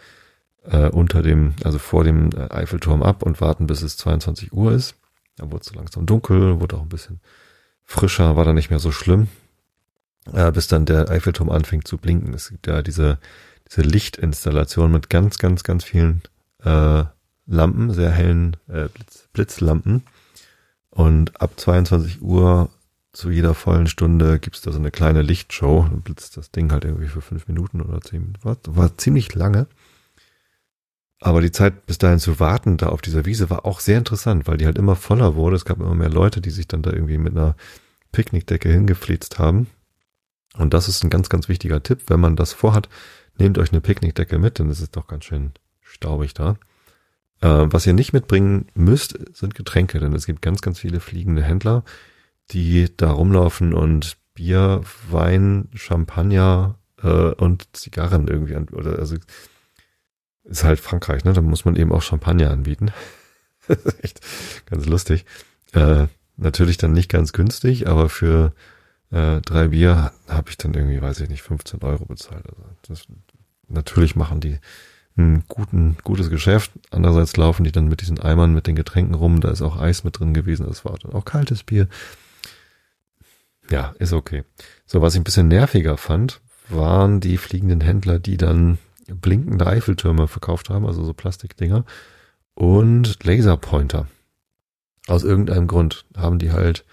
[SPEAKER 1] äh, unter dem, also vor dem äh, Eiffelturm ab und warten, bis es 22 Uhr ist. Dann wurde es so langsam dunkel, wurde auch ein bisschen frischer, war dann nicht mehr so schlimm, äh, bis dann der Eiffelturm anfängt zu blinken. Es gibt ja diese, diese Lichtinstallation mit ganz, ganz, ganz vielen äh, Lampen, sehr hellen äh, Blitz, Blitzlampen. Und ab 22 Uhr zu jeder vollen Stunde gibt's da so eine kleine Lichtshow. Dann blitzt das Ding halt irgendwie für fünf Minuten oder zehn Minuten. War, war ziemlich lange. Aber die Zeit bis dahin zu warten da auf dieser Wiese war auch sehr interessant, weil die halt immer voller wurde. Es gab immer mehr Leute, die sich dann da irgendwie mit einer Picknickdecke hingeflitzt haben. Und das ist ein ganz, ganz wichtiger Tipp. Wenn man das vorhat, nehmt euch eine Picknickdecke mit, denn es ist doch ganz schön staubig da. Äh, was ihr nicht mitbringen müsst, sind Getränke, denn es gibt ganz, ganz viele fliegende Händler, die da rumlaufen und Bier, Wein, Champagner äh, und Zigarren irgendwie an, oder also ist halt Frankreich, ne? Da muss man eben auch Champagner anbieten. echt ganz lustig. Äh, natürlich dann nicht ganz günstig, aber für äh, drei Bier habe ich dann irgendwie, weiß ich nicht, 15 Euro bezahlt. Also das, natürlich machen die ein guten, gutes Geschäft. Andererseits laufen die dann mit diesen Eimern mit den Getränken rum. Da ist auch Eis mit drin gewesen. Das war dann auch kaltes Bier. Ja, ist okay. So, was ich ein bisschen nerviger fand, waren die fliegenden Händler, die dann blinkende Eiffeltürme verkauft haben, also so Plastikdinger und Laserpointer. Aus irgendeinem Grund haben die halt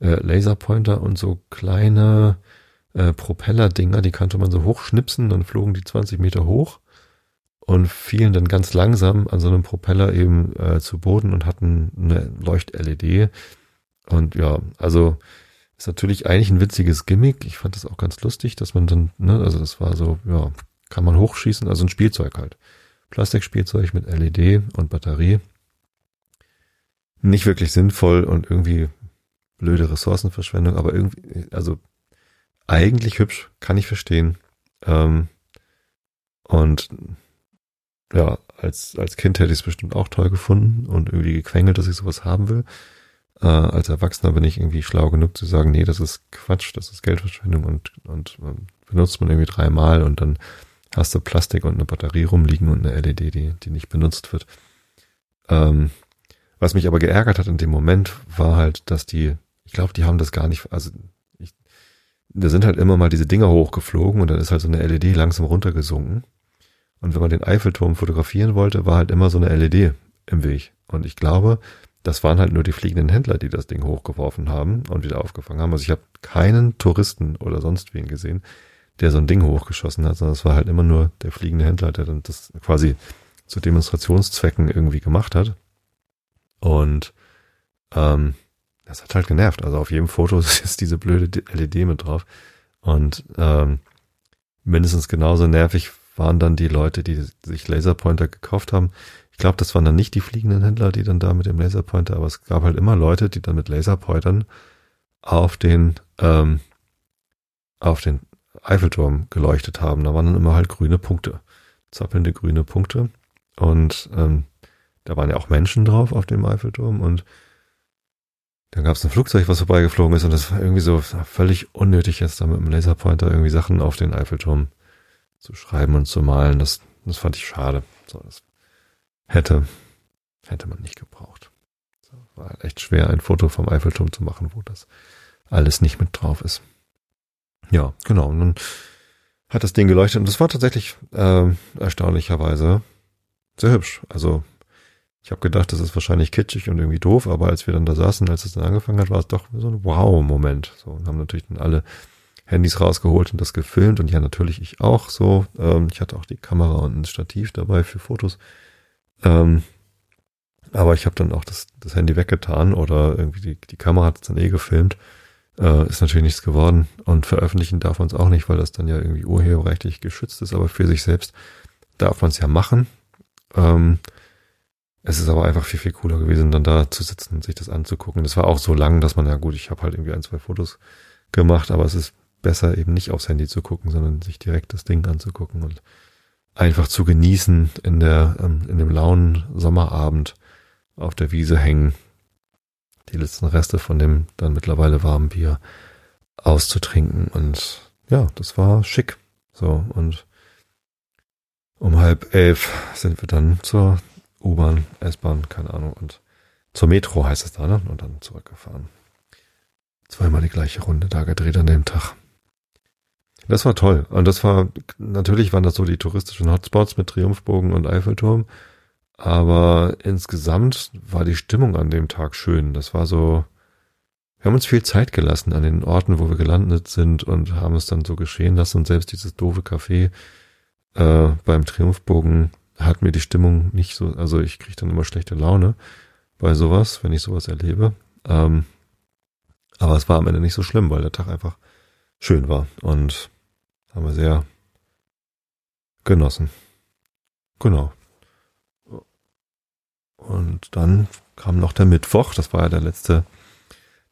[SPEAKER 1] äh, Laserpointer und so kleine äh, Propellerdinger, die konnte man so hochschnipsen, dann flogen die 20 Meter hoch und fielen dann ganz langsam an so einem Propeller eben äh, zu Boden und hatten eine Leucht-LED. Und ja, also ist natürlich eigentlich ein witziges Gimmick. Ich fand das auch ganz lustig, dass man dann, ne, also das war so, ja, kann man hochschießen, also ein Spielzeug halt. Plastikspielzeug mit LED und Batterie. Nicht wirklich sinnvoll und irgendwie blöde Ressourcenverschwendung, aber irgendwie, also eigentlich hübsch, kann ich verstehen. Ähm, und ja, als, als Kind hätte ich es bestimmt auch toll gefunden und irgendwie gequengelt, dass ich sowas haben will. Äh, als Erwachsener bin ich irgendwie schlau genug zu sagen, nee, das ist Quatsch, das ist Geldverschwendung und, und ähm, benutzt man irgendwie dreimal und dann hast du Plastik und eine Batterie rumliegen und eine LED, die, die nicht benutzt wird. Ähm, was mich aber geärgert hat in dem Moment, war halt, dass die, ich glaube, die haben das gar nicht, also ich, da sind halt immer mal diese Dinger hochgeflogen und dann ist halt so eine LED langsam runtergesunken. Und wenn man den Eiffelturm fotografieren wollte, war halt immer so eine LED im Weg. Und ich glaube, das waren halt nur die fliegenden Händler, die das Ding hochgeworfen haben und wieder aufgefangen haben. Also ich habe keinen Touristen oder sonst wen gesehen, der so ein Ding hochgeschossen hat, sondern es war halt immer nur der fliegende Händler, der dann das quasi zu Demonstrationszwecken irgendwie gemacht hat. Und ähm, das hat halt genervt. Also auf jedem Foto ist diese blöde LED mit drauf. Und ähm, mindestens genauso nervig waren dann die Leute, die sich Laserpointer gekauft haben. Ich glaube, das waren dann nicht die fliegenden Händler, die dann da mit dem Laserpointer, aber es gab halt immer Leute, die dann mit Laserpointern auf den ähm, auf den Eiffelturm geleuchtet haben. Da waren dann immer halt grüne Punkte, zappelnde grüne Punkte. Und ähm, da waren ja auch Menschen drauf auf dem Eiffelturm und dann gab es ein Flugzeug, was vorbeigeflogen ist und das war irgendwie so völlig unnötig, jetzt da mit einem Laserpointer irgendwie Sachen auf den Eiffelturm zu schreiben und zu malen. Das, das fand ich schade. So, das hätte, hätte man nicht gebraucht. So, war halt echt schwer, ein Foto vom Eiffelturm zu machen, wo das alles nicht mit drauf ist. Ja, genau. Und dann hat das Ding geleuchtet und das war tatsächlich äh, erstaunlicherweise sehr hübsch. Also ich habe gedacht, das ist wahrscheinlich kitschig und irgendwie doof, aber als wir dann da saßen, als es dann angefangen hat, war es doch so ein Wow-Moment. So und haben natürlich dann alle Handys rausgeholt und das gefilmt und ja, natürlich ich auch so. Ähm, ich hatte auch die Kamera und ein Stativ dabei für Fotos. Ähm, aber ich habe dann auch das, das Handy weggetan oder irgendwie die, die Kamera hat es dann eh gefilmt äh, ist natürlich nichts geworden und veröffentlichen darf man es auch nicht, weil das dann ja irgendwie urheberrechtlich geschützt ist, aber für sich selbst darf man es ja machen. Ähm, es ist aber einfach viel, viel cooler gewesen, dann da zu sitzen und sich das anzugucken. Das war auch so lang, dass man, ja gut, ich habe halt irgendwie ein, zwei Fotos gemacht, aber es ist besser, eben nicht aufs Handy zu gucken, sondern sich direkt das Ding anzugucken und einfach zu genießen in der, ähm, in dem lauen Sommerabend auf der Wiese hängen, die letzten Reste von dem dann mittlerweile warmen Bier auszutrinken und ja, das war schick. So und um halb elf sind wir dann zur U-Bahn, S-Bahn, keine Ahnung, und zur Metro heißt es da, ne? Und dann zurückgefahren. Zweimal die gleiche Runde da gedreht an dem Tag. Das war toll. Und das war, natürlich waren das so die touristischen Hotspots mit Triumphbogen und Eiffelturm. Aber insgesamt war die Stimmung an dem Tag schön. Das war so, wir haben uns viel Zeit gelassen an den Orten, wo wir gelandet sind und haben es dann so geschehen lassen. Und selbst dieses doofe Café äh, beim Triumphbogen hat mir die Stimmung nicht so, also ich kriege dann immer schlechte Laune bei sowas, wenn ich sowas erlebe. Ähm, aber es war am Ende nicht so schlimm, weil der Tag einfach schön war und haben wir sehr genossen. Genau. Und dann kam noch der Mittwoch, das war ja der letzte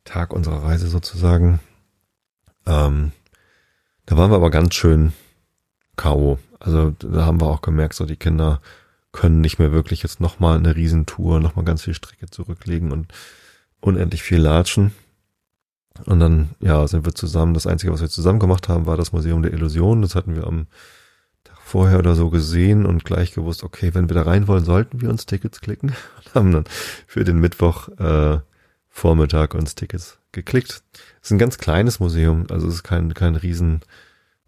[SPEAKER 1] Tag unserer Reise sozusagen. Ähm, da waren wir aber ganz schön K.O. Also da haben wir auch gemerkt, so die Kinder können nicht mehr wirklich jetzt nochmal eine Riesentour, nochmal ganz viel Strecke zurücklegen und unendlich viel latschen. Und dann, ja, sind wir zusammen. Das Einzige, was wir zusammen gemacht haben, war das Museum der Illusion. Das hatten wir am vorher oder so gesehen und gleich gewusst, okay, wenn wir da rein wollen, sollten wir uns Tickets klicken. Und haben dann für den Mittwoch äh, Vormittag uns Tickets geklickt. Es ist ein ganz kleines Museum, also es ist kein, kein riesen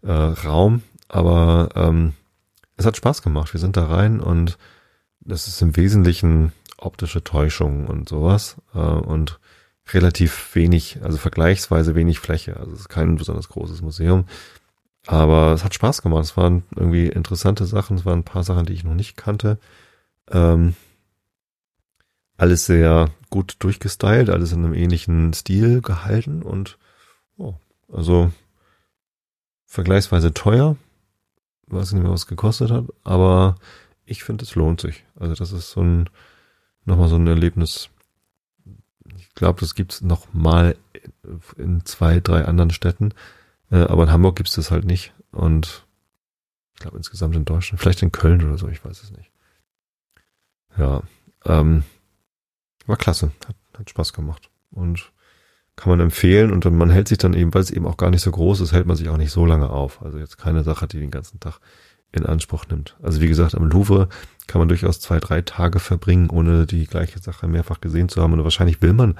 [SPEAKER 1] äh, Raum, aber ähm, es hat Spaß gemacht. Wir sind da rein und das ist im Wesentlichen optische Täuschung und sowas äh, und relativ wenig, also vergleichsweise wenig Fläche. Also es ist kein besonders großes Museum, aber es hat Spaß gemacht. Es waren irgendwie interessante Sachen, es waren ein paar Sachen, die ich noch nicht kannte. Ähm, alles sehr gut durchgestylt, alles in einem ähnlichen Stil gehalten und oh, also vergleichsweise teuer, weiß nicht mehr, was es gekostet hat, aber ich finde, es lohnt sich. Also das ist so ein, nochmal so ein Erlebnis. Ich glaube, das gibt's noch mal in zwei, drei anderen Städten, äh, aber in Hamburg gibt's das halt nicht und ich glaube insgesamt in Deutschland, vielleicht in Köln oder so, ich weiß es nicht. Ja, ähm, war klasse, hat, hat Spaß gemacht und kann man empfehlen und man hält sich dann eben, weil es eben auch gar nicht so groß ist, hält man sich auch nicht so lange auf. Also jetzt keine Sache, die den ganzen Tag in Anspruch nimmt. Also wie gesagt, am Louvre kann man durchaus zwei, drei Tage verbringen, ohne die gleiche Sache mehrfach gesehen zu haben. Und wahrscheinlich will man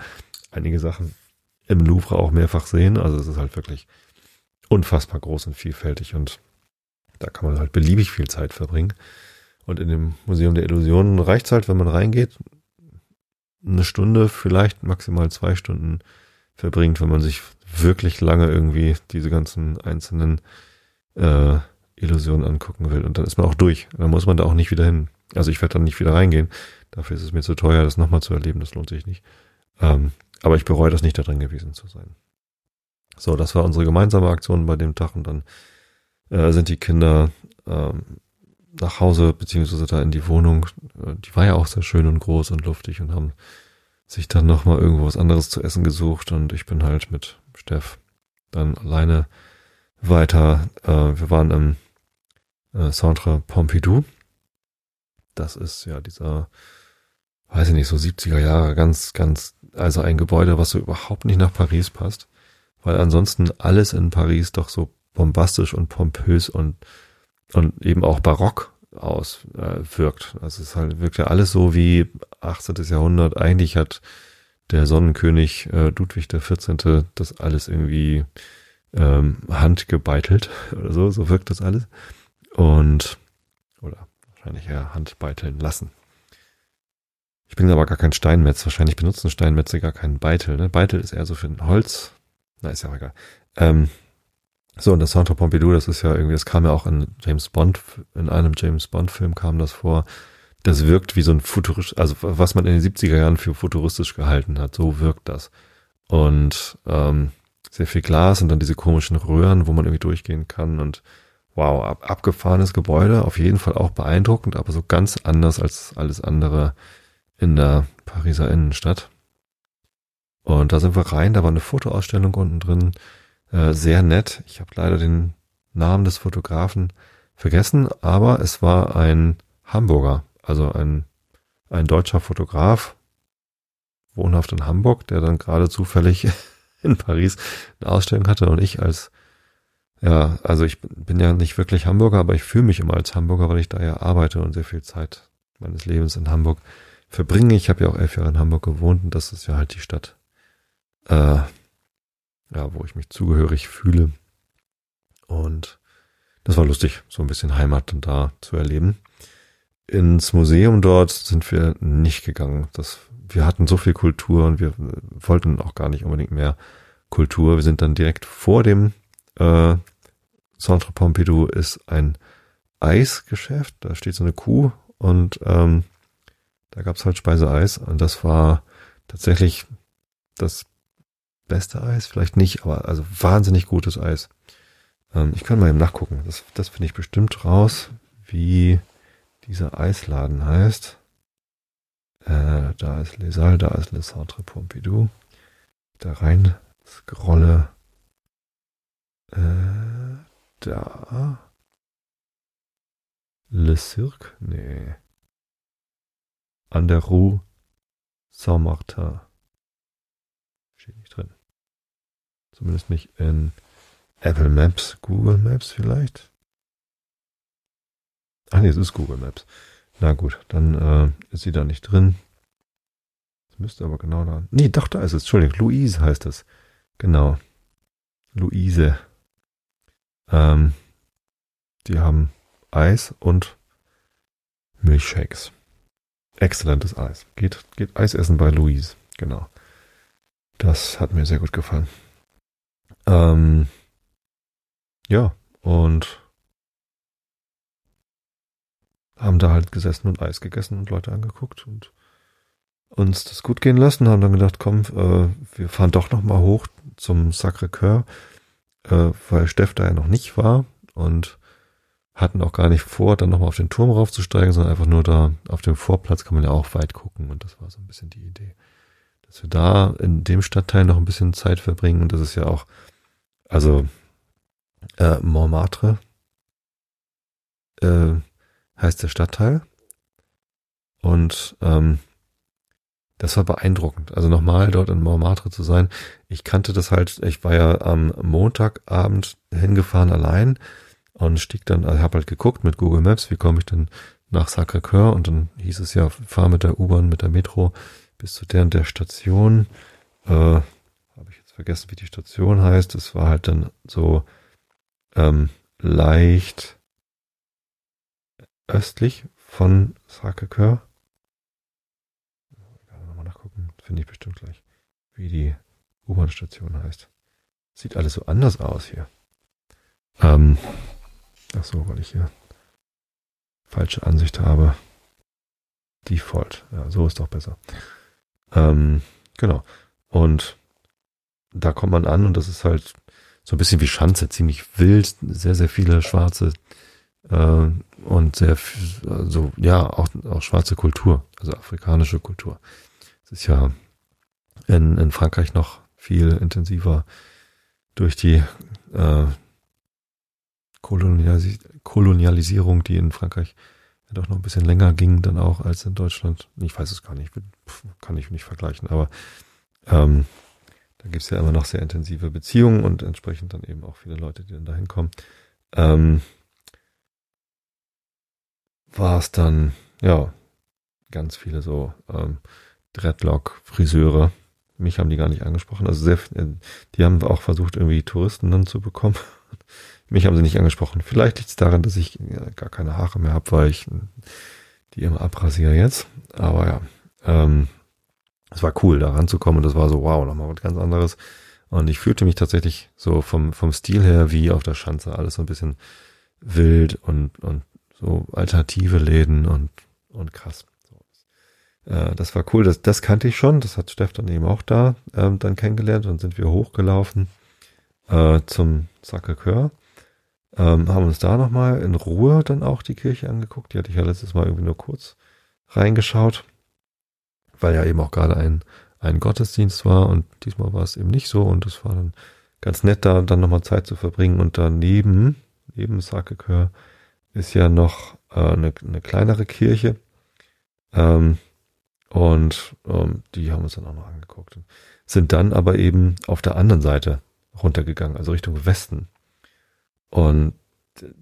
[SPEAKER 1] einige Sachen im Louvre auch mehrfach sehen. Also es ist halt wirklich unfassbar groß und vielfältig und da kann man halt beliebig viel Zeit verbringen. Und in dem Museum der Illusionen reicht es halt, wenn man reingeht, eine Stunde, vielleicht maximal zwei Stunden verbringt, wenn man sich wirklich lange irgendwie diese ganzen einzelnen äh, Illusionen angucken will. Und dann ist man auch durch. Dann muss man da auch nicht wieder hin. Also ich werde dann nicht wieder reingehen. Dafür ist es mir zu teuer, das nochmal zu erleben. Das lohnt sich nicht. Ähm, aber ich bereue das nicht, da drin gewesen zu sein. So, das war unsere gemeinsame Aktion bei dem Tag. Und dann äh, sind die Kinder ähm, nach Hause, beziehungsweise da in die Wohnung. Äh, die war ja auch sehr schön und groß und luftig und haben sich dann nochmal irgendwo was anderes zu essen gesucht und ich bin halt mit Steff dann alleine weiter. Äh, wir waren im äh, Centre Pompidou. Das ist ja dieser, weiß ich nicht, so 70er Jahre, ganz, ganz, also ein Gebäude, was so überhaupt nicht nach Paris passt. Weil ansonsten alles in Paris doch so bombastisch und pompös und, und eben auch barock aus äh, wirkt. Also es halt wirkt ja alles so wie 18. Jahrhundert. Eigentlich hat der Sonnenkönig äh, Ludwig 14. das alles irgendwie ähm, handgebeitelt oder so, so wirkt das alles. Und oder wahrscheinlich eher handbeiteln lassen. Ich bin aber gar kein Steinmetz. Wahrscheinlich benutzen Steinmetze gar keinen Beitel. Ne? Beitel ist eher so für ein Holz. Na, ist ja auch egal. Ähm, so, und das Soundtrack Pompidou, das ist ja irgendwie, das kam ja auch in James Bond, in einem James Bond Film kam das vor. Das wirkt wie so ein futuristisch, also was man in den 70er Jahren für futuristisch gehalten hat, so wirkt das. Und ähm, sehr viel Glas und dann diese komischen Röhren, wo man irgendwie durchgehen kann und wow, ab, abgefahrenes Gebäude, auf jeden Fall auch beeindruckend, aber so ganz anders als alles andere in der Pariser Innenstadt. Und da sind wir rein, da war eine Fotoausstellung unten drin, Äh, sehr nett. Ich habe leider den Namen des Fotografen vergessen, aber es war ein Hamburger, also ein, ein deutscher Fotograf, wohnhaft in Hamburg, der dann gerade zufällig in Paris eine Ausstellung hatte und ich als ja, also ich bin ja nicht wirklich Hamburger, aber ich fühle mich immer als Hamburger, weil ich da ja arbeite und sehr viel Zeit meines Lebens in Hamburg verbringe. Ich habe ja auch elf Jahre in Hamburg gewohnt und das ist ja halt die Stadt, äh, ja, wo ich mich zugehörig fühle. Und das war lustig, so ein bisschen Heimat da zu erleben. Ins Museum dort sind wir nicht gegangen. Das, wir hatten so viel Kultur und wir wollten auch gar nicht unbedingt mehr Kultur. Wir sind dann direkt vor dem äh, Centre Pompidou ist ein Eisgeschäft. Da steht so eine Kuh und ähm, da gab's halt Speiseeis und das war tatsächlich das beste Eis, vielleicht nicht, aber also wahnsinnig gutes Eis. Ähm, ich kann mal eben nachgucken. Das, das finde ich bestimmt raus, wie dieser Eisladen heißt. Äh, da ist Les Salles, da ist Le Centre Pompidou. Da rein scrolle. Äh, da. Le Cirque? Nee. An der Rue Saint-Martin. Steht nicht drin. Zumindest nicht in Apple Maps, Google Maps vielleicht. Ach nee, es ist Google Maps. Na gut, dann äh, ist sie da nicht drin. Das müsste aber genau da. Nee, doch, da ist es. Entschuldigung, Louise heißt es. Genau. Luise. Ähm, die haben Eis und Milchshakes. Exzellentes Eis. Geht, geht Eis essen bei Louise. Genau. Das hat mir sehr gut gefallen. Ähm, ja, und haben da halt gesessen und Eis gegessen und Leute angeguckt und uns das gut gehen lassen, haben dann gedacht, komm, äh, wir fahren doch noch mal hoch zum Sacré-Cœur, äh, weil Steff da ja noch nicht war und hatten auch gar nicht vor, dann nochmal auf den Turm raufzusteigen, sondern einfach nur da auf dem Vorplatz kann man ja auch weit gucken und das war so ein bisschen die Idee. Dass wir da in dem Stadtteil noch ein bisschen Zeit verbringen und das ist ja auch, also äh, Montmartre äh, heißt der Stadtteil und ähm, das war beeindruckend. Also nochmal dort in Montmartre zu sein. Ich kannte das halt, ich war ja am Montagabend hingefahren allein und stieg dann, also habe halt geguckt mit Google Maps, wie komme ich denn nach Sacré-Cœur und dann hieß es ja, fahr mit der U-Bahn, mit der Metro bis zu der und der Station. Äh, vergessen, wie die Station heißt. Es war halt dann so ähm, leicht östlich von Sacré-Cœur Finde ich bestimmt gleich, wie die U-Bahn-Station heißt. Sieht alles so anders aus hier. Ähm, ach so, weil ich hier falsche Ansicht habe. Default. Ja, so ist doch besser. Ähm, genau. Und da kommt man an und das ist halt so ein bisschen wie Schanze, ziemlich wild, sehr, sehr viele schwarze äh, und sehr, also ja, auch, auch schwarze Kultur, also afrikanische Kultur. Es ist ja in, in Frankreich noch viel intensiver durch die äh, Kolonialis Kolonialisierung, die in Frankreich doch noch ein bisschen länger ging dann auch als in Deutschland. Ich weiß es gar nicht, kann ich nicht vergleichen, aber ähm, da gibt es ja immer noch sehr intensive Beziehungen und entsprechend dann eben auch viele Leute, die dann dahin kommen. Ähm, war es dann, ja, ganz viele so ähm, Dreadlock-Friseure. Mich haben die gar nicht angesprochen. Also sehr, äh, die haben auch versucht, irgendwie Touristen dann zu bekommen. Mich haben sie nicht angesprochen. Vielleicht liegt es daran, dass ich gar keine Haare mehr habe, weil ich die immer abrasiere jetzt. Aber ja, ähm, es war cool, da ranzukommen und das war so, wow, nochmal was ganz anderes. Und ich fühlte mich tatsächlich so vom, vom Stil her wie auf der Schanze. Alles so ein bisschen wild und, und so alternative Läden und, und krass. Äh, das war cool, das, das kannte ich schon, das hat Steff dann eben auch da ähm, dann kennengelernt. Dann sind wir hochgelaufen äh, zum Sacré-Cœur, ähm, haben uns da nochmal in Ruhe dann auch die Kirche angeguckt. Die hatte ich ja letztes Mal irgendwie nur kurz reingeschaut, weil ja eben auch gerade ein, ein Gottesdienst war und diesmal war es eben nicht so und es war dann ganz nett, da dann nochmal Zeit zu verbringen. Und daneben, neben Sacré-Cœur, ist ja noch äh, eine, eine kleinere Kirche. Ähm, und ähm, die haben uns dann auch noch angeguckt. Sind dann aber eben auf der anderen Seite runtergegangen, also Richtung Westen. Und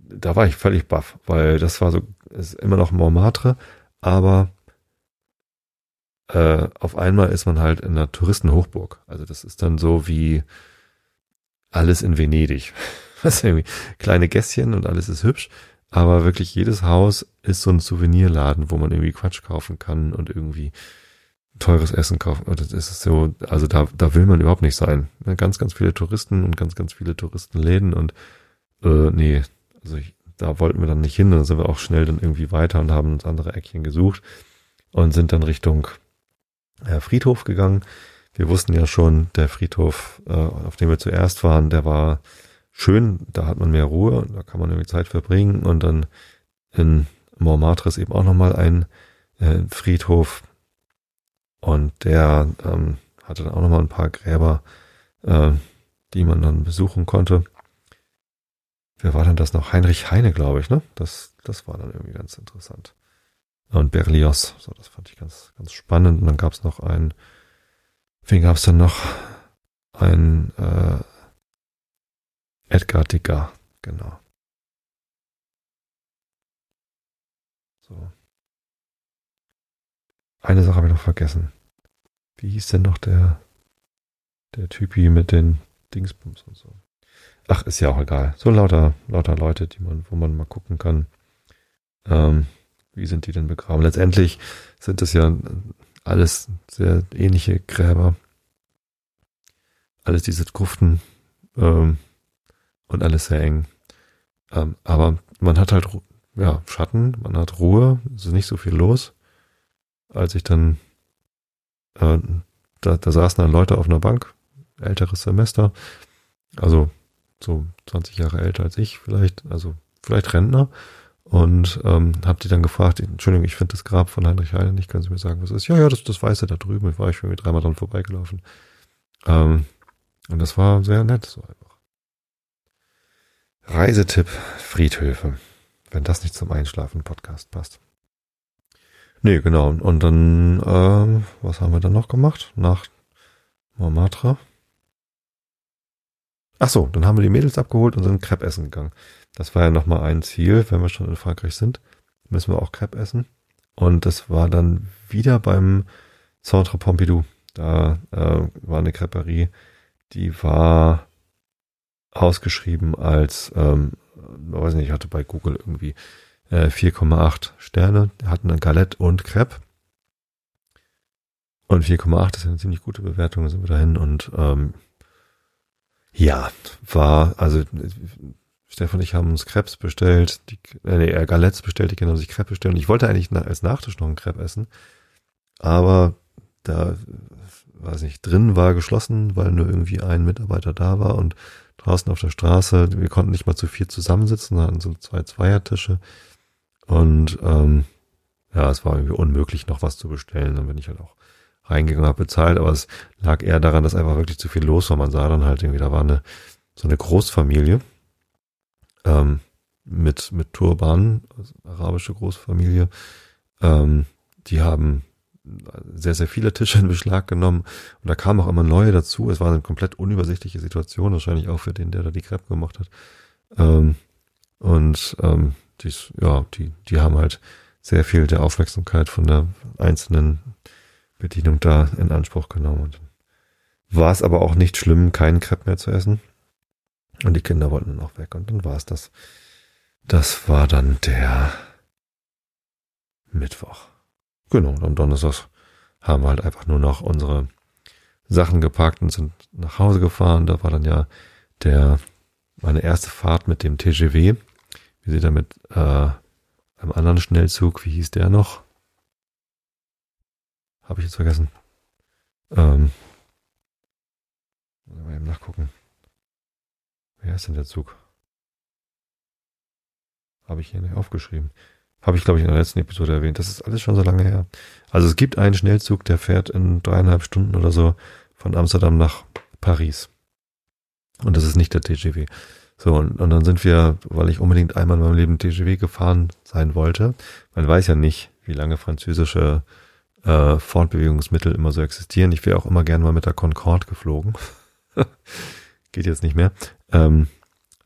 [SPEAKER 1] da war ich völlig baff, weil das war so, ist immer noch Montmartre, aber äh, auf einmal ist man halt in einer Touristenhochburg. Also das ist dann so wie alles in Venedig. Das irgendwie kleine Gässchen und alles ist hübsch, aber wirklich jedes Haus ist so ein Souvenirladen, wo man irgendwie Quatsch kaufen kann und irgendwie teures Essen kaufen. Das ist so, also da, da will man überhaupt nicht sein. Ganz, ganz viele Touristen und ganz, ganz viele Touristenläden und äh, nee, also ich, da wollten wir dann nicht hin. Dann sind wir auch schnell dann irgendwie weiter und haben uns andere Eckchen gesucht und sind dann Richtung äh, Friedhof gegangen. Wir wussten ja schon, der Friedhof, äh, auf dem wir zuerst waren, der war schön, da hat man mehr Ruhe, da kann man irgendwie Zeit verbringen und dann in Montmartre ist eben auch nochmal ein äh, Friedhof und der ähm, hatte dann auch nochmal ein paar Gräber, äh, die man dann besuchen konnte. Wer war denn das noch? Heinrich Heine, glaube ich, ne? Das, das war dann irgendwie ganz interessant. Und Berlioz, so, das fand ich ganz, ganz spannend. Und dann gab es noch ein, wen gab es denn noch? Ein äh, Edgar Digger, genau. So. Eine Sache habe ich noch vergessen. Wie hieß denn noch der, der Typi mit den Dingsbums und so? Ach, ist ja auch egal. So lauter, lauter Leute, die man, wo man mal gucken kann. Ähm, wie sind die denn begraben? Letztendlich sind es ja alles sehr ähnliche Gräber. Alles diese Gruften ähm, und alles sehr eng. Ähm, aber man hat halt ja, Schatten, man hat Ruhe, es ist nicht so viel los. Als ich dann, äh, da, da saßen dann Leute auf einer Bank, älteres Semester, also so 20 Jahre älter als ich vielleicht, also vielleicht Rentner. Und ähm, habe die dann gefragt, Entschuldigung, ich finde das Grab von Heinrich Heine nicht, können Sie mir sagen, was ist? Ja, ja, das, das Weiße da drüben, ich war ich irgendwie dreimal dran vorbeigelaufen. Ähm, und das war sehr nett, so einfach. Reisetipp Friedhöfe. Wenn das nicht zum Einschlafen-Podcast passt. Nee, genau. Und dann, ähm, was haben wir dann noch gemacht? Nach Montmartre? Ach so, dann haben wir die Mädels abgeholt und sind Crepe essen gegangen. Das war ja nochmal ein Ziel, wenn wir schon in Frankreich sind, müssen wir auch Crepe essen. Und das war dann wieder beim Centre Pompidou. Da äh, war eine Creperie, die war ausgeschrieben als, ähm, weiß nicht, ich hatte bei Google irgendwie äh, 4,8 Sterne, hatten eine Galette und Crepe. Und 4,8 ist eine ziemlich gute Bewertung, sind wir dahin und ähm, ja, war, also Stefan und ich haben uns Krebs bestellt, die, äh, nee, Galettes bestellt, die Kinder haben sich Crepe bestellt. Und ich wollte eigentlich als Nachtisch noch einen Crepe essen, aber da, weiß nicht, drin war geschlossen, weil nur irgendwie ein Mitarbeiter da war und draußen auf der Straße, wir konnten nicht mal zu vier zusammensitzen, hatten so zwei Zweiertische und ähm, ja, es war irgendwie unmöglich, noch was zu bestellen. Dann bin ich halt auch reingegangen, habe bezahlt, aber es lag eher daran, dass einfach wirklich zu viel los war. Man sah dann halt irgendwie, da war eine so eine Großfamilie ähm, mit mit Turban, also arabische Großfamilie. Ähm, die haben sehr, sehr viele Tische in Beschlag genommen und da kamen auch immer neue dazu. Es war eine komplett unübersichtliche Situation, wahrscheinlich auch für den, der da die Crepe gemacht hat. Ähm, und ähm, dies, ja, die, die haben halt sehr viel der Aufmerksamkeit von der einzelnen Bedienung da in Anspruch genommen. War es aber auch nicht schlimm, keinen Crepe mehr zu essen. Und die Kinder wollten dann auch weg. Und dann war es das. Das war dann der Mittwoch. Genau, und am Donnerstag haben wir halt einfach nur noch unsere Sachen gepackt und sind nach Hause gefahren. Da war dann ja der meine erste Fahrt mit dem TGW. Wie sie damit äh, einem anderen Schnellzug, wie hieß der noch? Habe ich jetzt vergessen. Ähm, mal eben nachgucken. Wer ist denn der Zug? Habe ich hier nicht aufgeschrieben. Habe ich, glaube ich, in der letzten Episode erwähnt. Das ist alles schon so lange her. Also es gibt einen Schnellzug, der fährt in dreieinhalb Stunden oder so von Amsterdam nach Paris. Und das ist nicht der TGW. So, und, und dann sind wir, weil ich unbedingt einmal in meinem Leben TGW gefahren sein wollte. Man weiß ja nicht, wie lange französische äh, Fortbewegungsmittel immer so existieren. Ich wäre auch immer gerne mal mit der Concorde geflogen. Geht jetzt nicht mehr. Ähm,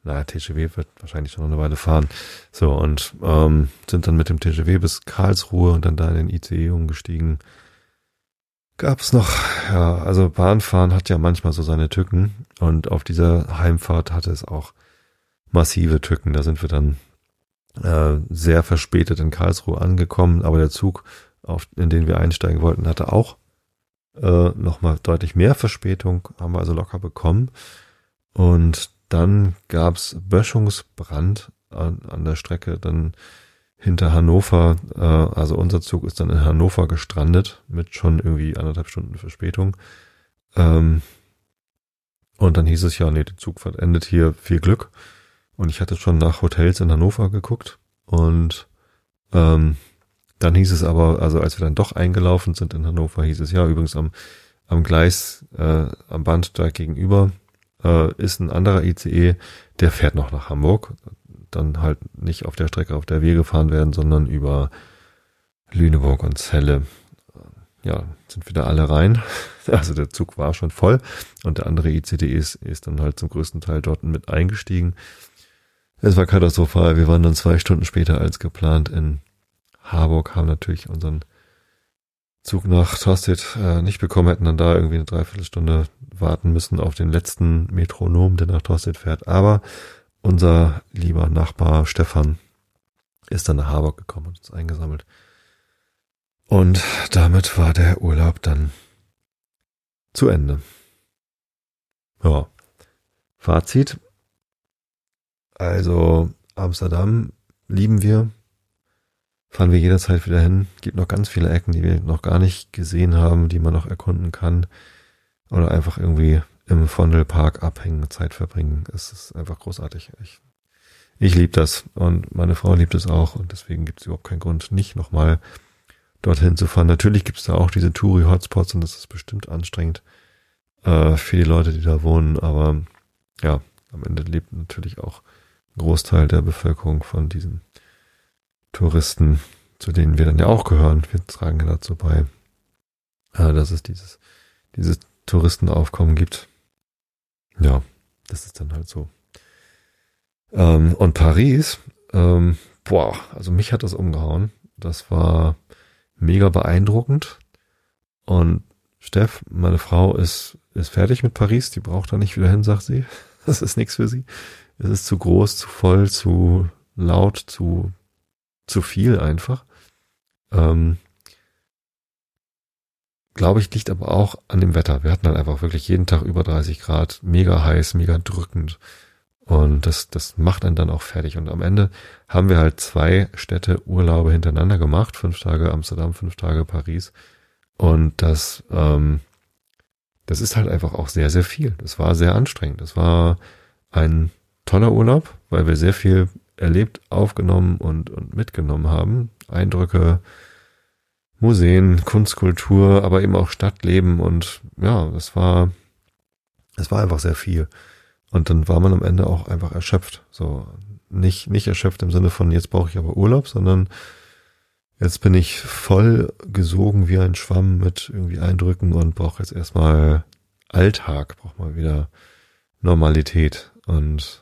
[SPEAKER 1] naja, TGW wird wahrscheinlich schon eine Weile fahren. So, und ähm, sind dann mit dem TGW bis Karlsruhe und dann da in den ICE umgestiegen. Gab's noch, ja, also Bahnfahren hat ja manchmal so seine Tücken und auf dieser Heimfahrt hatte es auch massive Tücken. Da sind wir dann äh, sehr verspätet in Karlsruhe angekommen, aber der Zug, auf, in den wir einsteigen wollten, hatte auch äh, nochmal deutlich mehr Verspätung, haben wir also locker bekommen. Und dann gab's Böschungsbrand an, an der Strecke, dann hinter Hannover, äh, also unser Zug ist dann in Hannover gestrandet mit schon irgendwie anderthalb Stunden Verspätung. Ähm, und dann hieß es ja, nee, der Zug endet hier, viel Glück. Und ich hatte schon nach Hotels in Hannover geguckt und ähm, dann hieß es aber, also als wir dann doch eingelaufen sind in Hannover, hieß es ja übrigens am, am Gleis, äh, am Band da gegenüber äh, ist ein anderer ICE, der fährt noch nach Hamburg. Dann halt nicht auf der Strecke, auf der wir gefahren werden, sondern über Lüneburg und Celle. Ja, sind wieder alle rein. Also der Zug war schon voll und der andere ICD ist, ist dann halt zum größten Teil dort mit eingestiegen. Es war katastrophal. Wir waren dann zwei Stunden später als geplant in Harburg, haben natürlich unseren Zug nach Tostedt äh, nicht bekommen, hätten dann da irgendwie eine Dreiviertelstunde warten müssen auf den letzten Metronom, der nach Tostedt fährt. Aber unser lieber Nachbar Stefan ist dann nach Harburg gekommen und uns eingesammelt. Und damit war der Urlaub dann zu Ende. Ja. Fazit. Also Amsterdam lieben wir, fahren wir jederzeit wieder hin. Gibt noch ganz viele Ecken, die wir noch gar nicht gesehen haben, die man noch erkunden kann. Oder einfach irgendwie im Vondelpark abhängen, Zeit verbringen. Es ist einfach großartig. Ich, ich liebe das und meine Frau liebt es auch und deswegen gibt es überhaupt keinen Grund, nicht nochmal dorthin zu fahren. Natürlich gibt es da auch diese Touri-Hotspots und das ist bestimmt anstrengend äh, für die Leute, die da wohnen. Aber ja, am Ende lebt natürlich auch ein Großteil der Bevölkerung von diesen Touristen, zu denen wir dann ja auch gehören. Wir tragen ja dazu bei, äh, dass es dieses, dieses Touristenaufkommen gibt. Ja, das ist dann halt so. Ähm, und Paris, ähm, boah, also mich hat das umgehauen. Das war mega beeindruckend. Und Steff, meine Frau, ist, ist fertig mit Paris. Die braucht da nicht wieder hin, sagt sie. Das ist nichts für sie. Es ist zu groß, zu voll, zu laut, zu zu viel einfach. Ähm, Glaube ich, liegt aber auch an dem Wetter. Wir hatten dann einfach wirklich jeden Tag über 30 Grad, mega heiß, mega drückend. Und das, das macht einen dann auch fertig. Und am Ende haben wir halt zwei Städte Urlaube hintereinander gemacht. Fünf Tage Amsterdam, fünf Tage Paris. Und das, ähm, das ist halt einfach auch sehr, sehr viel. Das war sehr anstrengend. Das war ein toller Urlaub, weil wir sehr viel erlebt, aufgenommen und, und mitgenommen haben. Eindrücke, Museen, Kunstkultur, aber eben auch Stadtleben und ja, es war, es war einfach sehr viel. Und dann war man am Ende auch einfach erschöpft. So, nicht, nicht erschöpft im Sinne von, jetzt brauche ich aber Urlaub, sondern jetzt bin ich voll gesogen wie ein Schwamm mit irgendwie Eindrücken und brauche jetzt erstmal Alltag, brauche mal wieder Normalität. Und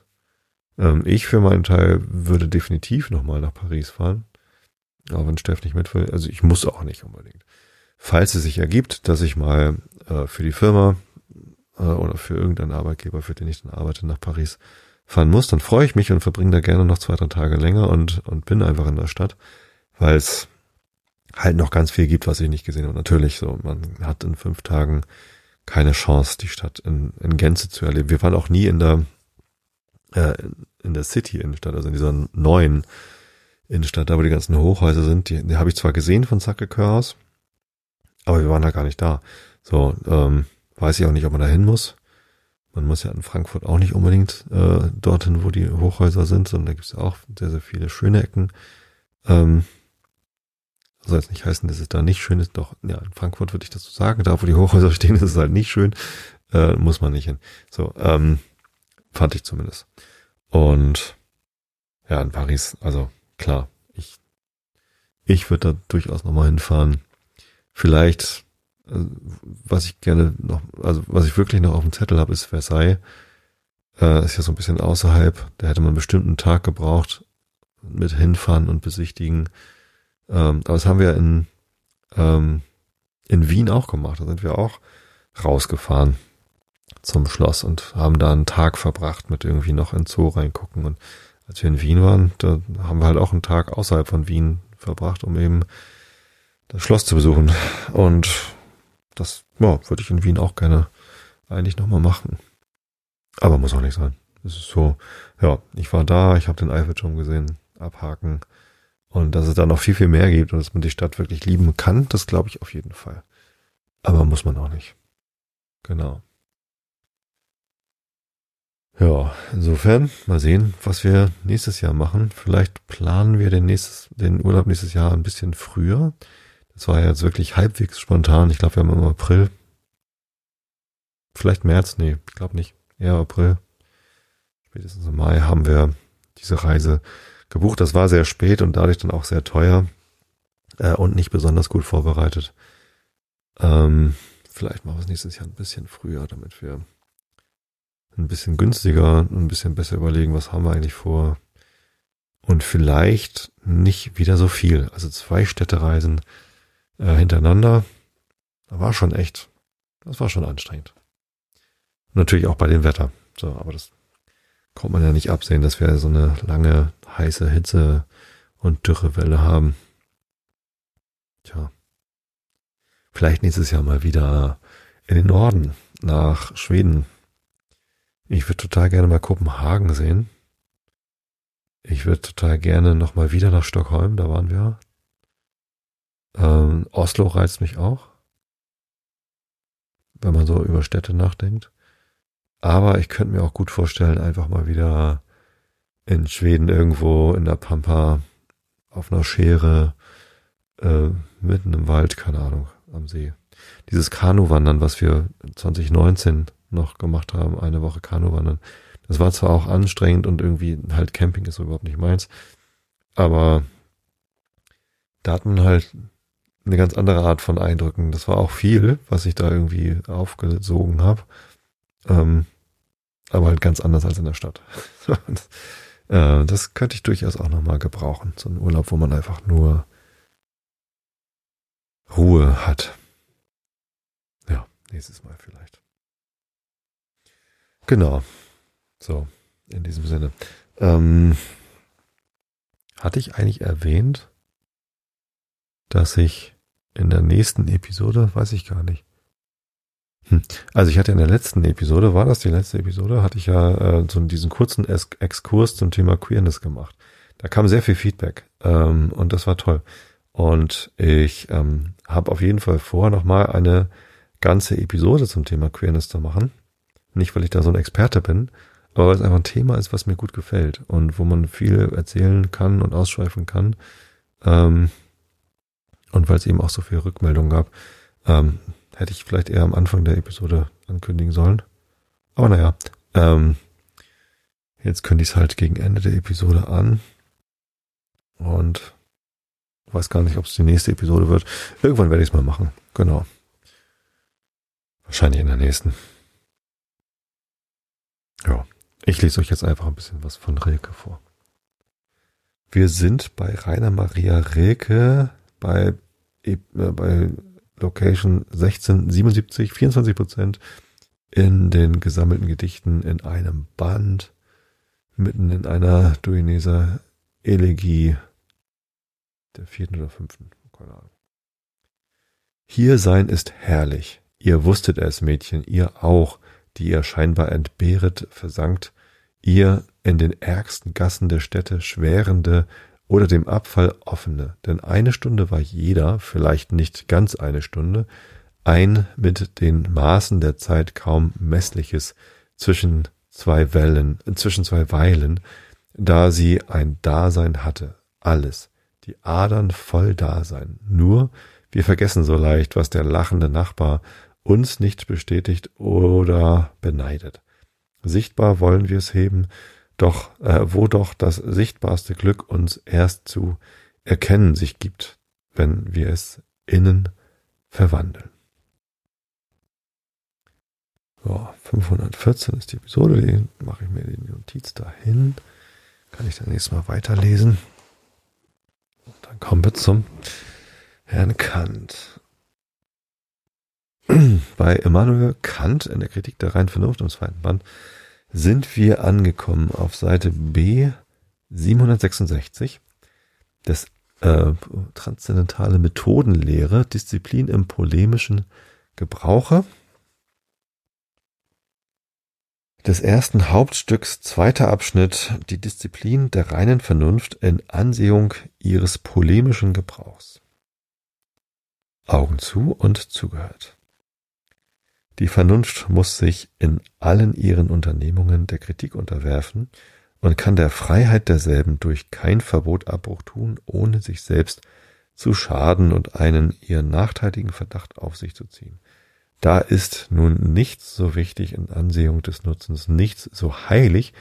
[SPEAKER 1] ähm, ich für meinen Teil würde definitiv nochmal nach Paris fahren. Aber wenn Steff nicht mit will, also ich muss auch nicht unbedingt. Falls es sich ergibt, dass ich mal äh, für die Firma äh, oder für irgendeinen Arbeitgeber, für den ich dann arbeite, nach Paris fahren muss, dann freue ich mich und verbringe da gerne noch zwei, drei Tage länger und, und bin einfach in der Stadt, weil es halt noch ganz viel gibt, was ich nicht gesehen habe. Natürlich so, man hat in fünf Tagen keine Chance, die Stadt in, in Gänze zu erleben. Wir waren auch nie in der äh, in der City-Innenstadt, also in dieser neuen Innenstadt, da wo die ganzen Hochhäuser sind, die, die habe ich zwar gesehen von Sacré-Cœur aus, aber wir waren da gar nicht da. So, ähm, weiß ich auch nicht, ob man da hin muss. Man muss ja in Frankfurt auch nicht unbedingt äh, dorthin, wo die Hochhäuser sind, sondern da gibt es auch sehr, sehr viele schöne Ecken. Ähm, soll jetzt nicht heißen, dass es da nicht schön ist. Doch, ja, in Frankfurt würde ich das so sagen. Da, wo die Hochhäuser stehen, ist es halt nicht schön. Äh, muss man nicht hin. So, ähm, Fand ich zumindest. Und ja, in Paris, also klar, ich, ich würde da durchaus nochmal hinfahren. Vielleicht, äh, was ich gerne noch, also was ich wirklich noch auf dem Zettel habe, ist Versailles. Äh, ist ja so ein bisschen außerhalb. Da hätte man bestimmt einen Tag gebraucht mit hinfahren und besichtigen. Ähm, aber das haben wir in, ähm, in Wien auch gemacht. Da sind wir auch rausgefahren zum Schloss und haben da einen Tag verbracht mit irgendwie noch in Zoo reingucken. Und als wir in Wien waren, da haben wir halt auch einen Tag außerhalb von Wien verbracht, um eben das Schloss zu besuchen. Und das ja, würde ich in Wien auch gerne eigentlich nochmal machen. Aber muss auch nicht sein. Es ist so, ja, ich war da, ich habe den Eiffelturm gesehen, abhaken. Und dass es da noch viel, viel mehr gibt und dass man die Stadt wirklich lieben kann, das glaube ich auf jeden Fall. Aber muss man auch nicht. Genau. Ja, insofern mal sehen, was wir nächstes Jahr machen. Vielleicht planen wir den, nächstes, den Urlaub nächstes Jahr ein bisschen früher. Das war ja jetzt wirklich halbwegs spontan. Ich glaube, wir haben im April. Vielleicht März, nee, ich glaube nicht. Eher April. Spätestens im Mai haben wir diese Reise gebucht. Das war sehr spät und dadurch dann auch sehr teuer äh, und nicht besonders gut vorbereitet. Ähm, vielleicht machen wir es nächstes Jahr ein bisschen früher, damit wir ein bisschen günstiger, ein bisschen besser überlegen, was haben wir eigentlich vor. Und vielleicht nicht wieder so viel. Also zwei Städtereisen äh, hintereinander. Da war schon echt, das war schon anstrengend. natürlich auch bei dem Wetter. So, aber das konnte man ja nicht absehen, dass wir so eine lange heiße Hitze und Dürrewelle haben. Tja. Vielleicht nächstes Jahr mal wieder in den Norden nach Schweden ich würde total gerne mal Kopenhagen sehen. Ich würde total gerne nochmal wieder nach Stockholm, da waren wir. Ähm, Oslo reizt mich auch. Wenn man so über Städte nachdenkt. Aber ich könnte mir auch gut vorstellen, einfach mal wieder in Schweden irgendwo in der Pampa auf einer Schere äh, mitten im Wald, keine Ahnung, am See. Dieses Kanuwandern, was wir 2019 noch gemacht haben, eine Woche Kanu wandern. Das war zwar auch anstrengend und irgendwie halt Camping ist überhaupt nicht meins, aber da hat man halt eine ganz andere Art von Eindrücken. Das war auch viel, was ich da irgendwie aufgesogen habe, ähm, aber halt ganz anders als in der Stadt. das, äh, das könnte ich durchaus auch nochmal gebrauchen. So ein Urlaub, wo man einfach nur Ruhe hat. Ja, nächstes Mal vielleicht. Genau. So, in diesem Sinne. Ähm, hatte ich eigentlich erwähnt, dass ich in der nächsten Episode, weiß ich gar nicht. Hm. Also ich hatte in der letzten Episode, war das die letzte Episode, hatte ich ja äh, so diesen kurzen Exkurs zum Thema Queerness gemacht. Da kam sehr viel Feedback ähm, und das war toll. Und ich ähm, habe auf jeden Fall vor, nochmal eine ganze Episode zum Thema Queerness zu machen. Nicht, weil ich da so ein Experte bin, aber weil es einfach ein Thema ist, was mir gut gefällt und wo man viel erzählen kann und ausschweifen kann. Ähm, und weil es eben auch so viele Rückmeldungen gab, ähm, hätte ich vielleicht eher am Anfang der Episode ankündigen sollen. Aber naja, ähm, jetzt kündige ich es halt gegen Ende der Episode an. Und weiß gar nicht, ob es die nächste Episode wird. Irgendwann werde ich es mal machen. Genau. Wahrscheinlich in der nächsten. Ja, ich lese euch jetzt einfach ein bisschen was von Rilke vor. Wir sind bei Rainer Maria Rilke bei, äh, bei Location 1677, 24 Prozent in den gesammelten Gedichten in einem Band, mitten in einer Duineser Elegie der vierten oder fünften, keine Ahnung. Hier sein ist herrlich. Ihr wusstet es, Mädchen, ihr auch, die ihr scheinbar entbehret, versankt, ihr in den ärgsten Gassen der Städte schwärende oder dem Abfall offene, denn eine Stunde war jeder, vielleicht nicht ganz eine Stunde, ein mit den Maßen der Zeit kaum messliches zwischen zwei Wellen, zwischen zwei Weilen, da sie ein Dasein hatte, alles, die Adern voll Dasein, nur wir vergessen so leicht, was der lachende Nachbar uns nicht bestätigt oder beneidet. Sichtbar wollen wir es heben, doch äh, wo doch das sichtbarste Glück uns erst zu erkennen sich gibt, wenn wir es innen verwandeln. So, 514 ist die Episode, die mache ich mir die Notiz dahin. Kann ich dann nächstes Mal weiterlesen. Und dann kommen wir zum Herrn Kant. Bei Immanuel Kant in der Kritik der reinen Vernunft im zweiten Band sind wir angekommen auf Seite B 766 das äh, transzendentale Methodenlehre, Disziplin im polemischen Gebrauche des ersten Hauptstücks, zweiter Abschnitt, die Disziplin der reinen Vernunft in Ansehung ihres polemischen Gebrauchs. Augen zu und zugehört. Die Vernunft muss sich in allen ihren Unternehmungen der Kritik unterwerfen und kann der Freiheit derselben durch kein Verbot Abbruch tun, ohne sich selbst zu schaden und einen ihr nachteiligen Verdacht auf sich zu ziehen. Da ist nun nichts so wichtig in Ansehung des Nutzens, nichts so heilig,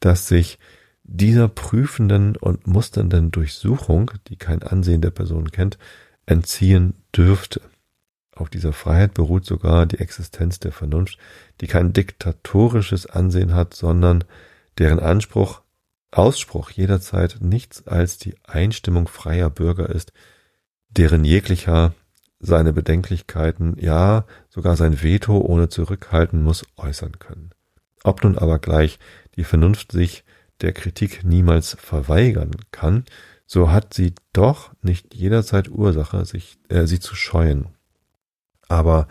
[SPEAKER 1] dass sich dieser prüfenden und musternden Durchsuchung, die kein Ansehen der Person kennt, entziehen dürfte. Auf dieser Freiheit beruht sogar die Existenz der Vernunft, die kein diktatorisches Ansehen hat, sondern deren Anspruch, Ausspruch jederzeit nichts als die Einstimmung freier Bürger ist, deren jeglicher seine Bedenklichkeiten, ja sogar sein Veto ohne zurückhalten muss äußern können. Ob nun aber gleich die Vernunft sich der Kritik niemals verweigern kann, so hat sie doch nicht jederzeit Ursache, sich äh, sie zu scheuen. Aber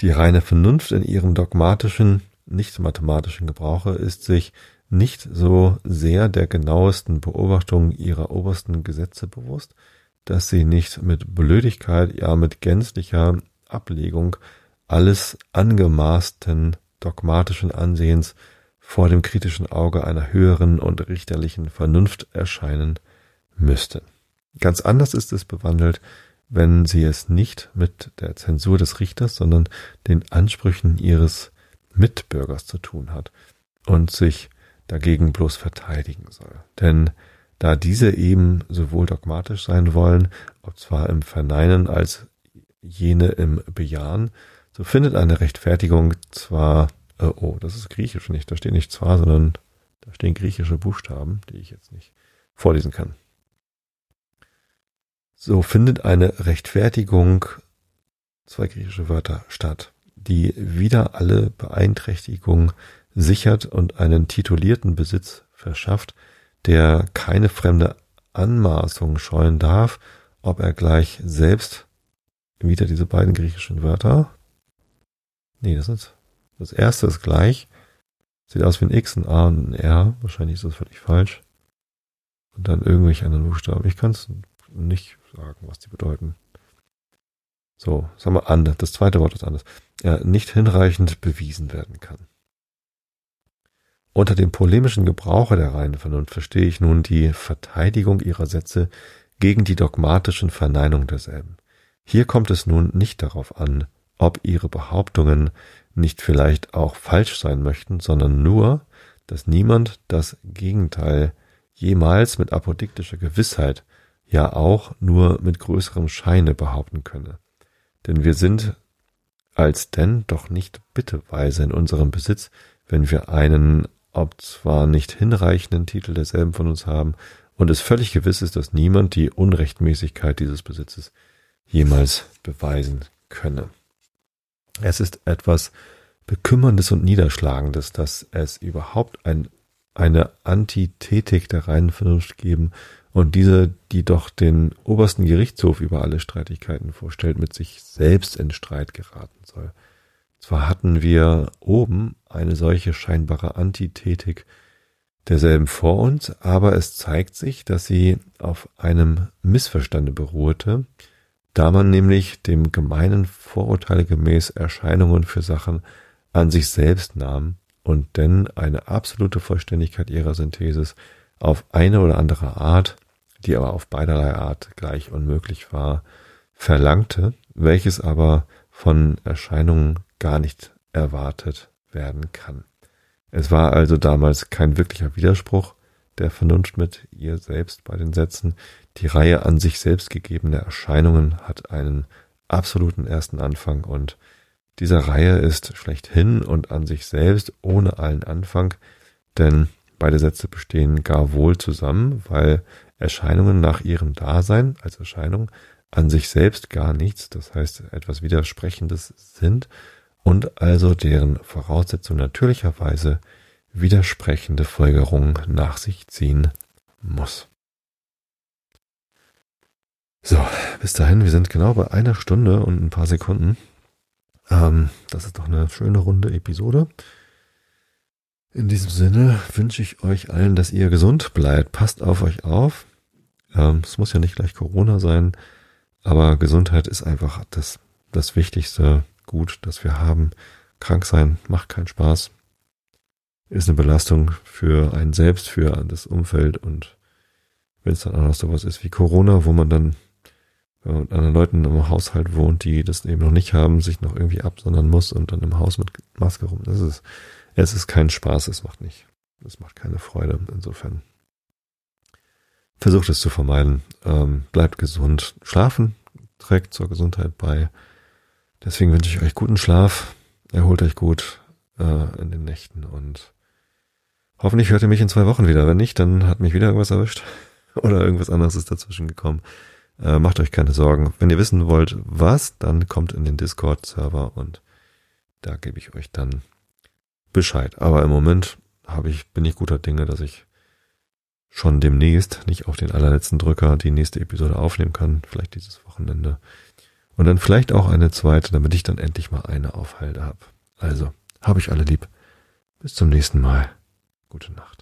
[SPEAKER 1] die reine Vernunft in ihrem dogmatischen, nicht mathematischen Gebrauche ist sich nicht so sehr der genauesten Beobachtung ihrer obersten Gesetze bewusst, dass sie nicht mit Blödigkeit, ja mit gänzlicher Ablegung alles angemaßten dogmatischen Ansehens vor dem kritischen Auge einer höheren und richterlichen Vernunft erscheinen müsste. Ganz anders ist es bewandelt, wenn sie es nicht mit der Zensur des Richters, sondern den Ansprüchen ihres Mitbürgers zu tun hat und sich dagegen bloß verteidigen soll. Denn da diese eben sowohl dogmatisch sein wollen, ob zwar im Verneinen als jene im Bejahen, so findet eine Rechtfertigung zwar, äh, oh, das ist griechisch nicht, da steht nicht zwar, sondern da stehen griechische Buchstaben, die ich jetzt nicht vorlesen kann. So findet eine Rechtfertigung, zwei griechische Wörter, statt, die wieder alle Beeinträchtigung sichert und einen titulierten Besitz verschafft, der keine fremde Anmaßung scheuen darf, ob er gleich selbst wieder diese beiden griechischen Wörter. Nee, das ist das erste ist gleich. Sieht aus wie ein X, ein A und ein R. Wahrscheinlich ist das völlig falsch. Und dann irgendwelche anderen Buchstaben. Ich kann es nicht sagen, was die bedeuten. So, sagen wir an. Das zweite Wort ist anders. Ja, nicht hinreichend bewiesen werden kann. Unter dem polemischen Gebrauche der reinen Vernunft verstehe ich nun die Verteidigung ihrer Sätze gegen die dogmatischen Verneinungen derselben. Hier kommt es nun nicht darauf an, ob ihre Behauptungen nicht vielleicht auch falsch sein möchten, sondern nur, dass niemand das Gegenteil jemals mit apodiktischer Gewissheit, ja auch nur mit größerem Scheine behaupten könne. Denn wir sind als denn doch nicht bitteweise in unserem Besitz, wenn wir einen ob zwar nicht hinreichenden Titel derselben von uns haben und es völlig gewiss ist, dass niemand die Unrechtmäßigkeit dieses Besitzes jemals beweisen könne. Es ist etwas Bekümmerndes und Niederschlagendes, dass es überhaupt ein, eine Antithetik der reinen Vernunft geben und diese, die doch den obersten Gerichtshof über alle Streitigkeiten vorstellt, mit sich selbst in Streit geraten soll. Zwar hatten wir oben eine solche scheinbare Antithetik derselben vor uns, aber es zeigt sich, dass sie auf einem Missverstande beruhte, da man nämlich dem gemeinen Vorurteile gemäß Erscheinungen für Sachen an sich selbst nahm und denn eine absolute Vollständigkeit ihrer Synthesis auf eine oder andere Art, die aber auf beiderlei Art gleich unmöglich war, verlangte, welches aber von Erscheinungen gar nicht erwartet werden kann. Es war also damals kein wirklicher Widerspruch der Vernunft mit ihr selbst bei den Sätzen. Die Reihe an sich selbst gegebene Erscheinungen hat einen absoluten ersten Anfang und dieser Reihe ist schlechthin und an sich selbst ohne allen Anfang, denn beide Sätze bestehen gar wohl zusammen, weil Erscheinungen nach ihrem Dasein als Erscheinung an sich selbst gar nichts, das heißt etwas Widersprechendes sind und also deren Voraussetzung natürlicherweise widersprechende Folgerungen nach sich ziehen muss. So, bis dahin, wir sind genau bei einer Stunde und ein paar Sekunden. Ähm, das ist doch eine schöne runde Episode. In diesem Sinne wünsche ich euch allen, dass ihr gesund bleibt. Passt auf euch auf. Ähm, es muss ja nicht gleich Corona sein, aber Gesundheit ist einfach das, das wichtigste Gut, das wir haben. Krank sein macht keinen Spaß. Ist eine Belastung für einen selbst, für das Umfeld und wenn es dann auch noch sowas ist wie Corona, wo man dann mit anderen Leuten im Haushalt wohnt, die das eben noch nicht haben, sich noch irgendwie absondern muss und dann im Haus mit Maske rum. Das ist, es ist kein Spaß, es macht nicht, es macht keine Freude. Insofern versucht es zu vermeiden. Ähm, bleibt gesund. Schlafen trägt zur Gesundheit bei. Deswegen wünsche ich euch guten Schlaf. Erholt euch gut äh, in den Nächten und hoffentlich hört ihr mich in zwei Wochen wieder. Wenn nicht, dann hat mich wieder irgendwas erwischt oder irgendwas anderes ist dazwischen gekommen. Äh, macht euch keine Sorgen. Wenn ihr wissen wollt, was, dann kommt in den Discord-Server und da gebe ich euch dann Bescheid. Aber im Moment habe ich, bin ich guter Dinge, dass ich schon demnächst, nicht auf den allerletzten Drücker, die nächste Episode aufnehmen kann, vielleicht dieses Wochenende. Und dann vielleicht auch eine zweite, damit ich dann endlich mal eine Aufhalte habe. Also, habe ich alle lieb. Bis zum nächsten Mal. Gute Nacht.